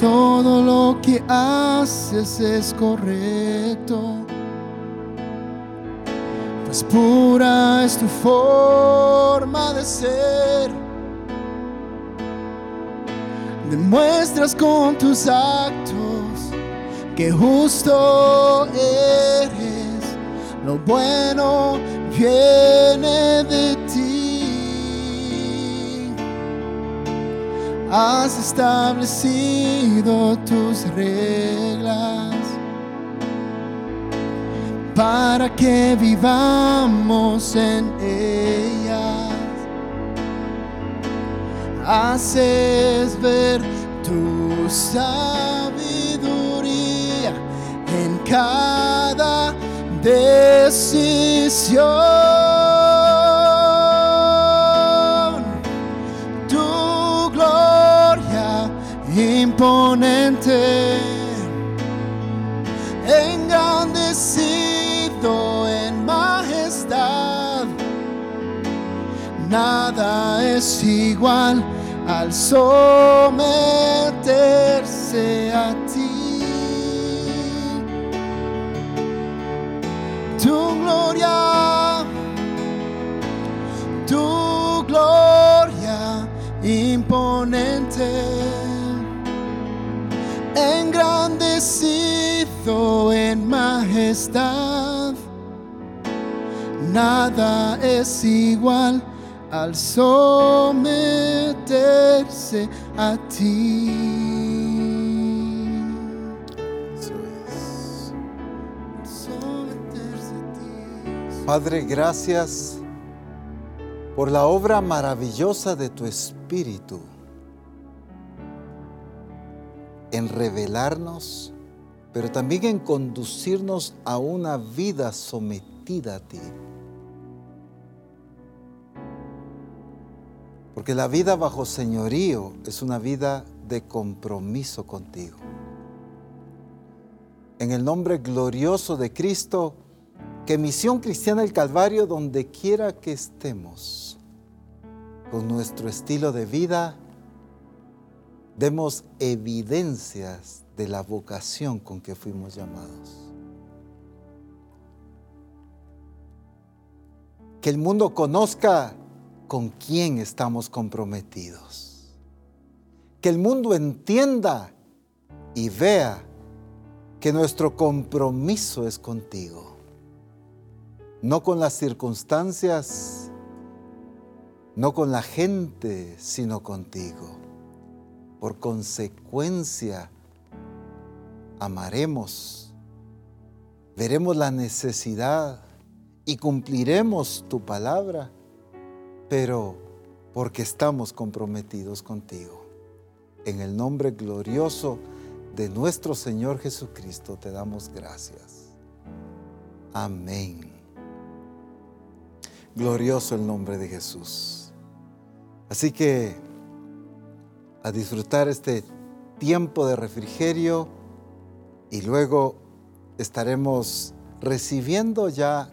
todo lo que haces es correcto. Pues pura es tu forma de ser. Demuestras con tus actos que justo eres lo bueno viene de ti. Has establecido tus reglas para que vivamos en ellas. Haces ver tu sabiduría en cada decisión. Tu gloria imponente, engrandecido en majestad. Nada es igual al someterse a ti. tu gloria, tu gloria imponente, engrandecido en majestad. Nada es igual al someterse a ti. Someterse a ti. Padre, gracias por la obra maravillosa de tu Espíritu en revelarnos, pero también en conducirnos a una vida sometida a ti. Porque la vida bajo señorío es una vida de compromiso contigo. En el nombre glorioso de Cristo, que Misión Cristiana del Calvario, donde quiera que estemos, con nuestro estilo de vida, demos evidencias de la vocación con que fuimos llamados. Que el mundo conozca con quién estamos comprometidos. Que el mundo entienda y vea que nuestro compromiso es contigo, no con las circunstancias, no con la gente, sino contigo. Por consecuencia, amaremos, veremos la necesidad y cumpliremos tu palabra pero porque estamos comprometidos contigo. En el nombre glorioso de nuestro Señor Jesucristo te damos gracias. Amén. Glorioso el nombre de Jesús. Así que a disfrutar este tiempo de refrigerio y luego estaremos recibiendo ya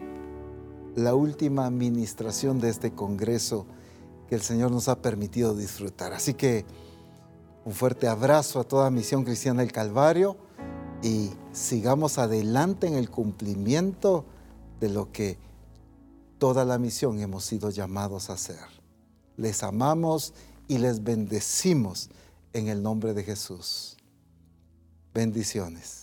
la última administración de este Congreso que el Señor nos ha permitido disfrutar. Así que un fuerte abrazo a toda Misión Cristiana del Calvario y sigamos adelante en el cumplimiento de lo que toda la misión hemos sido llamados a hacer. Les amamos y les bendecimos en el nombre de Jesús. Bendiciones.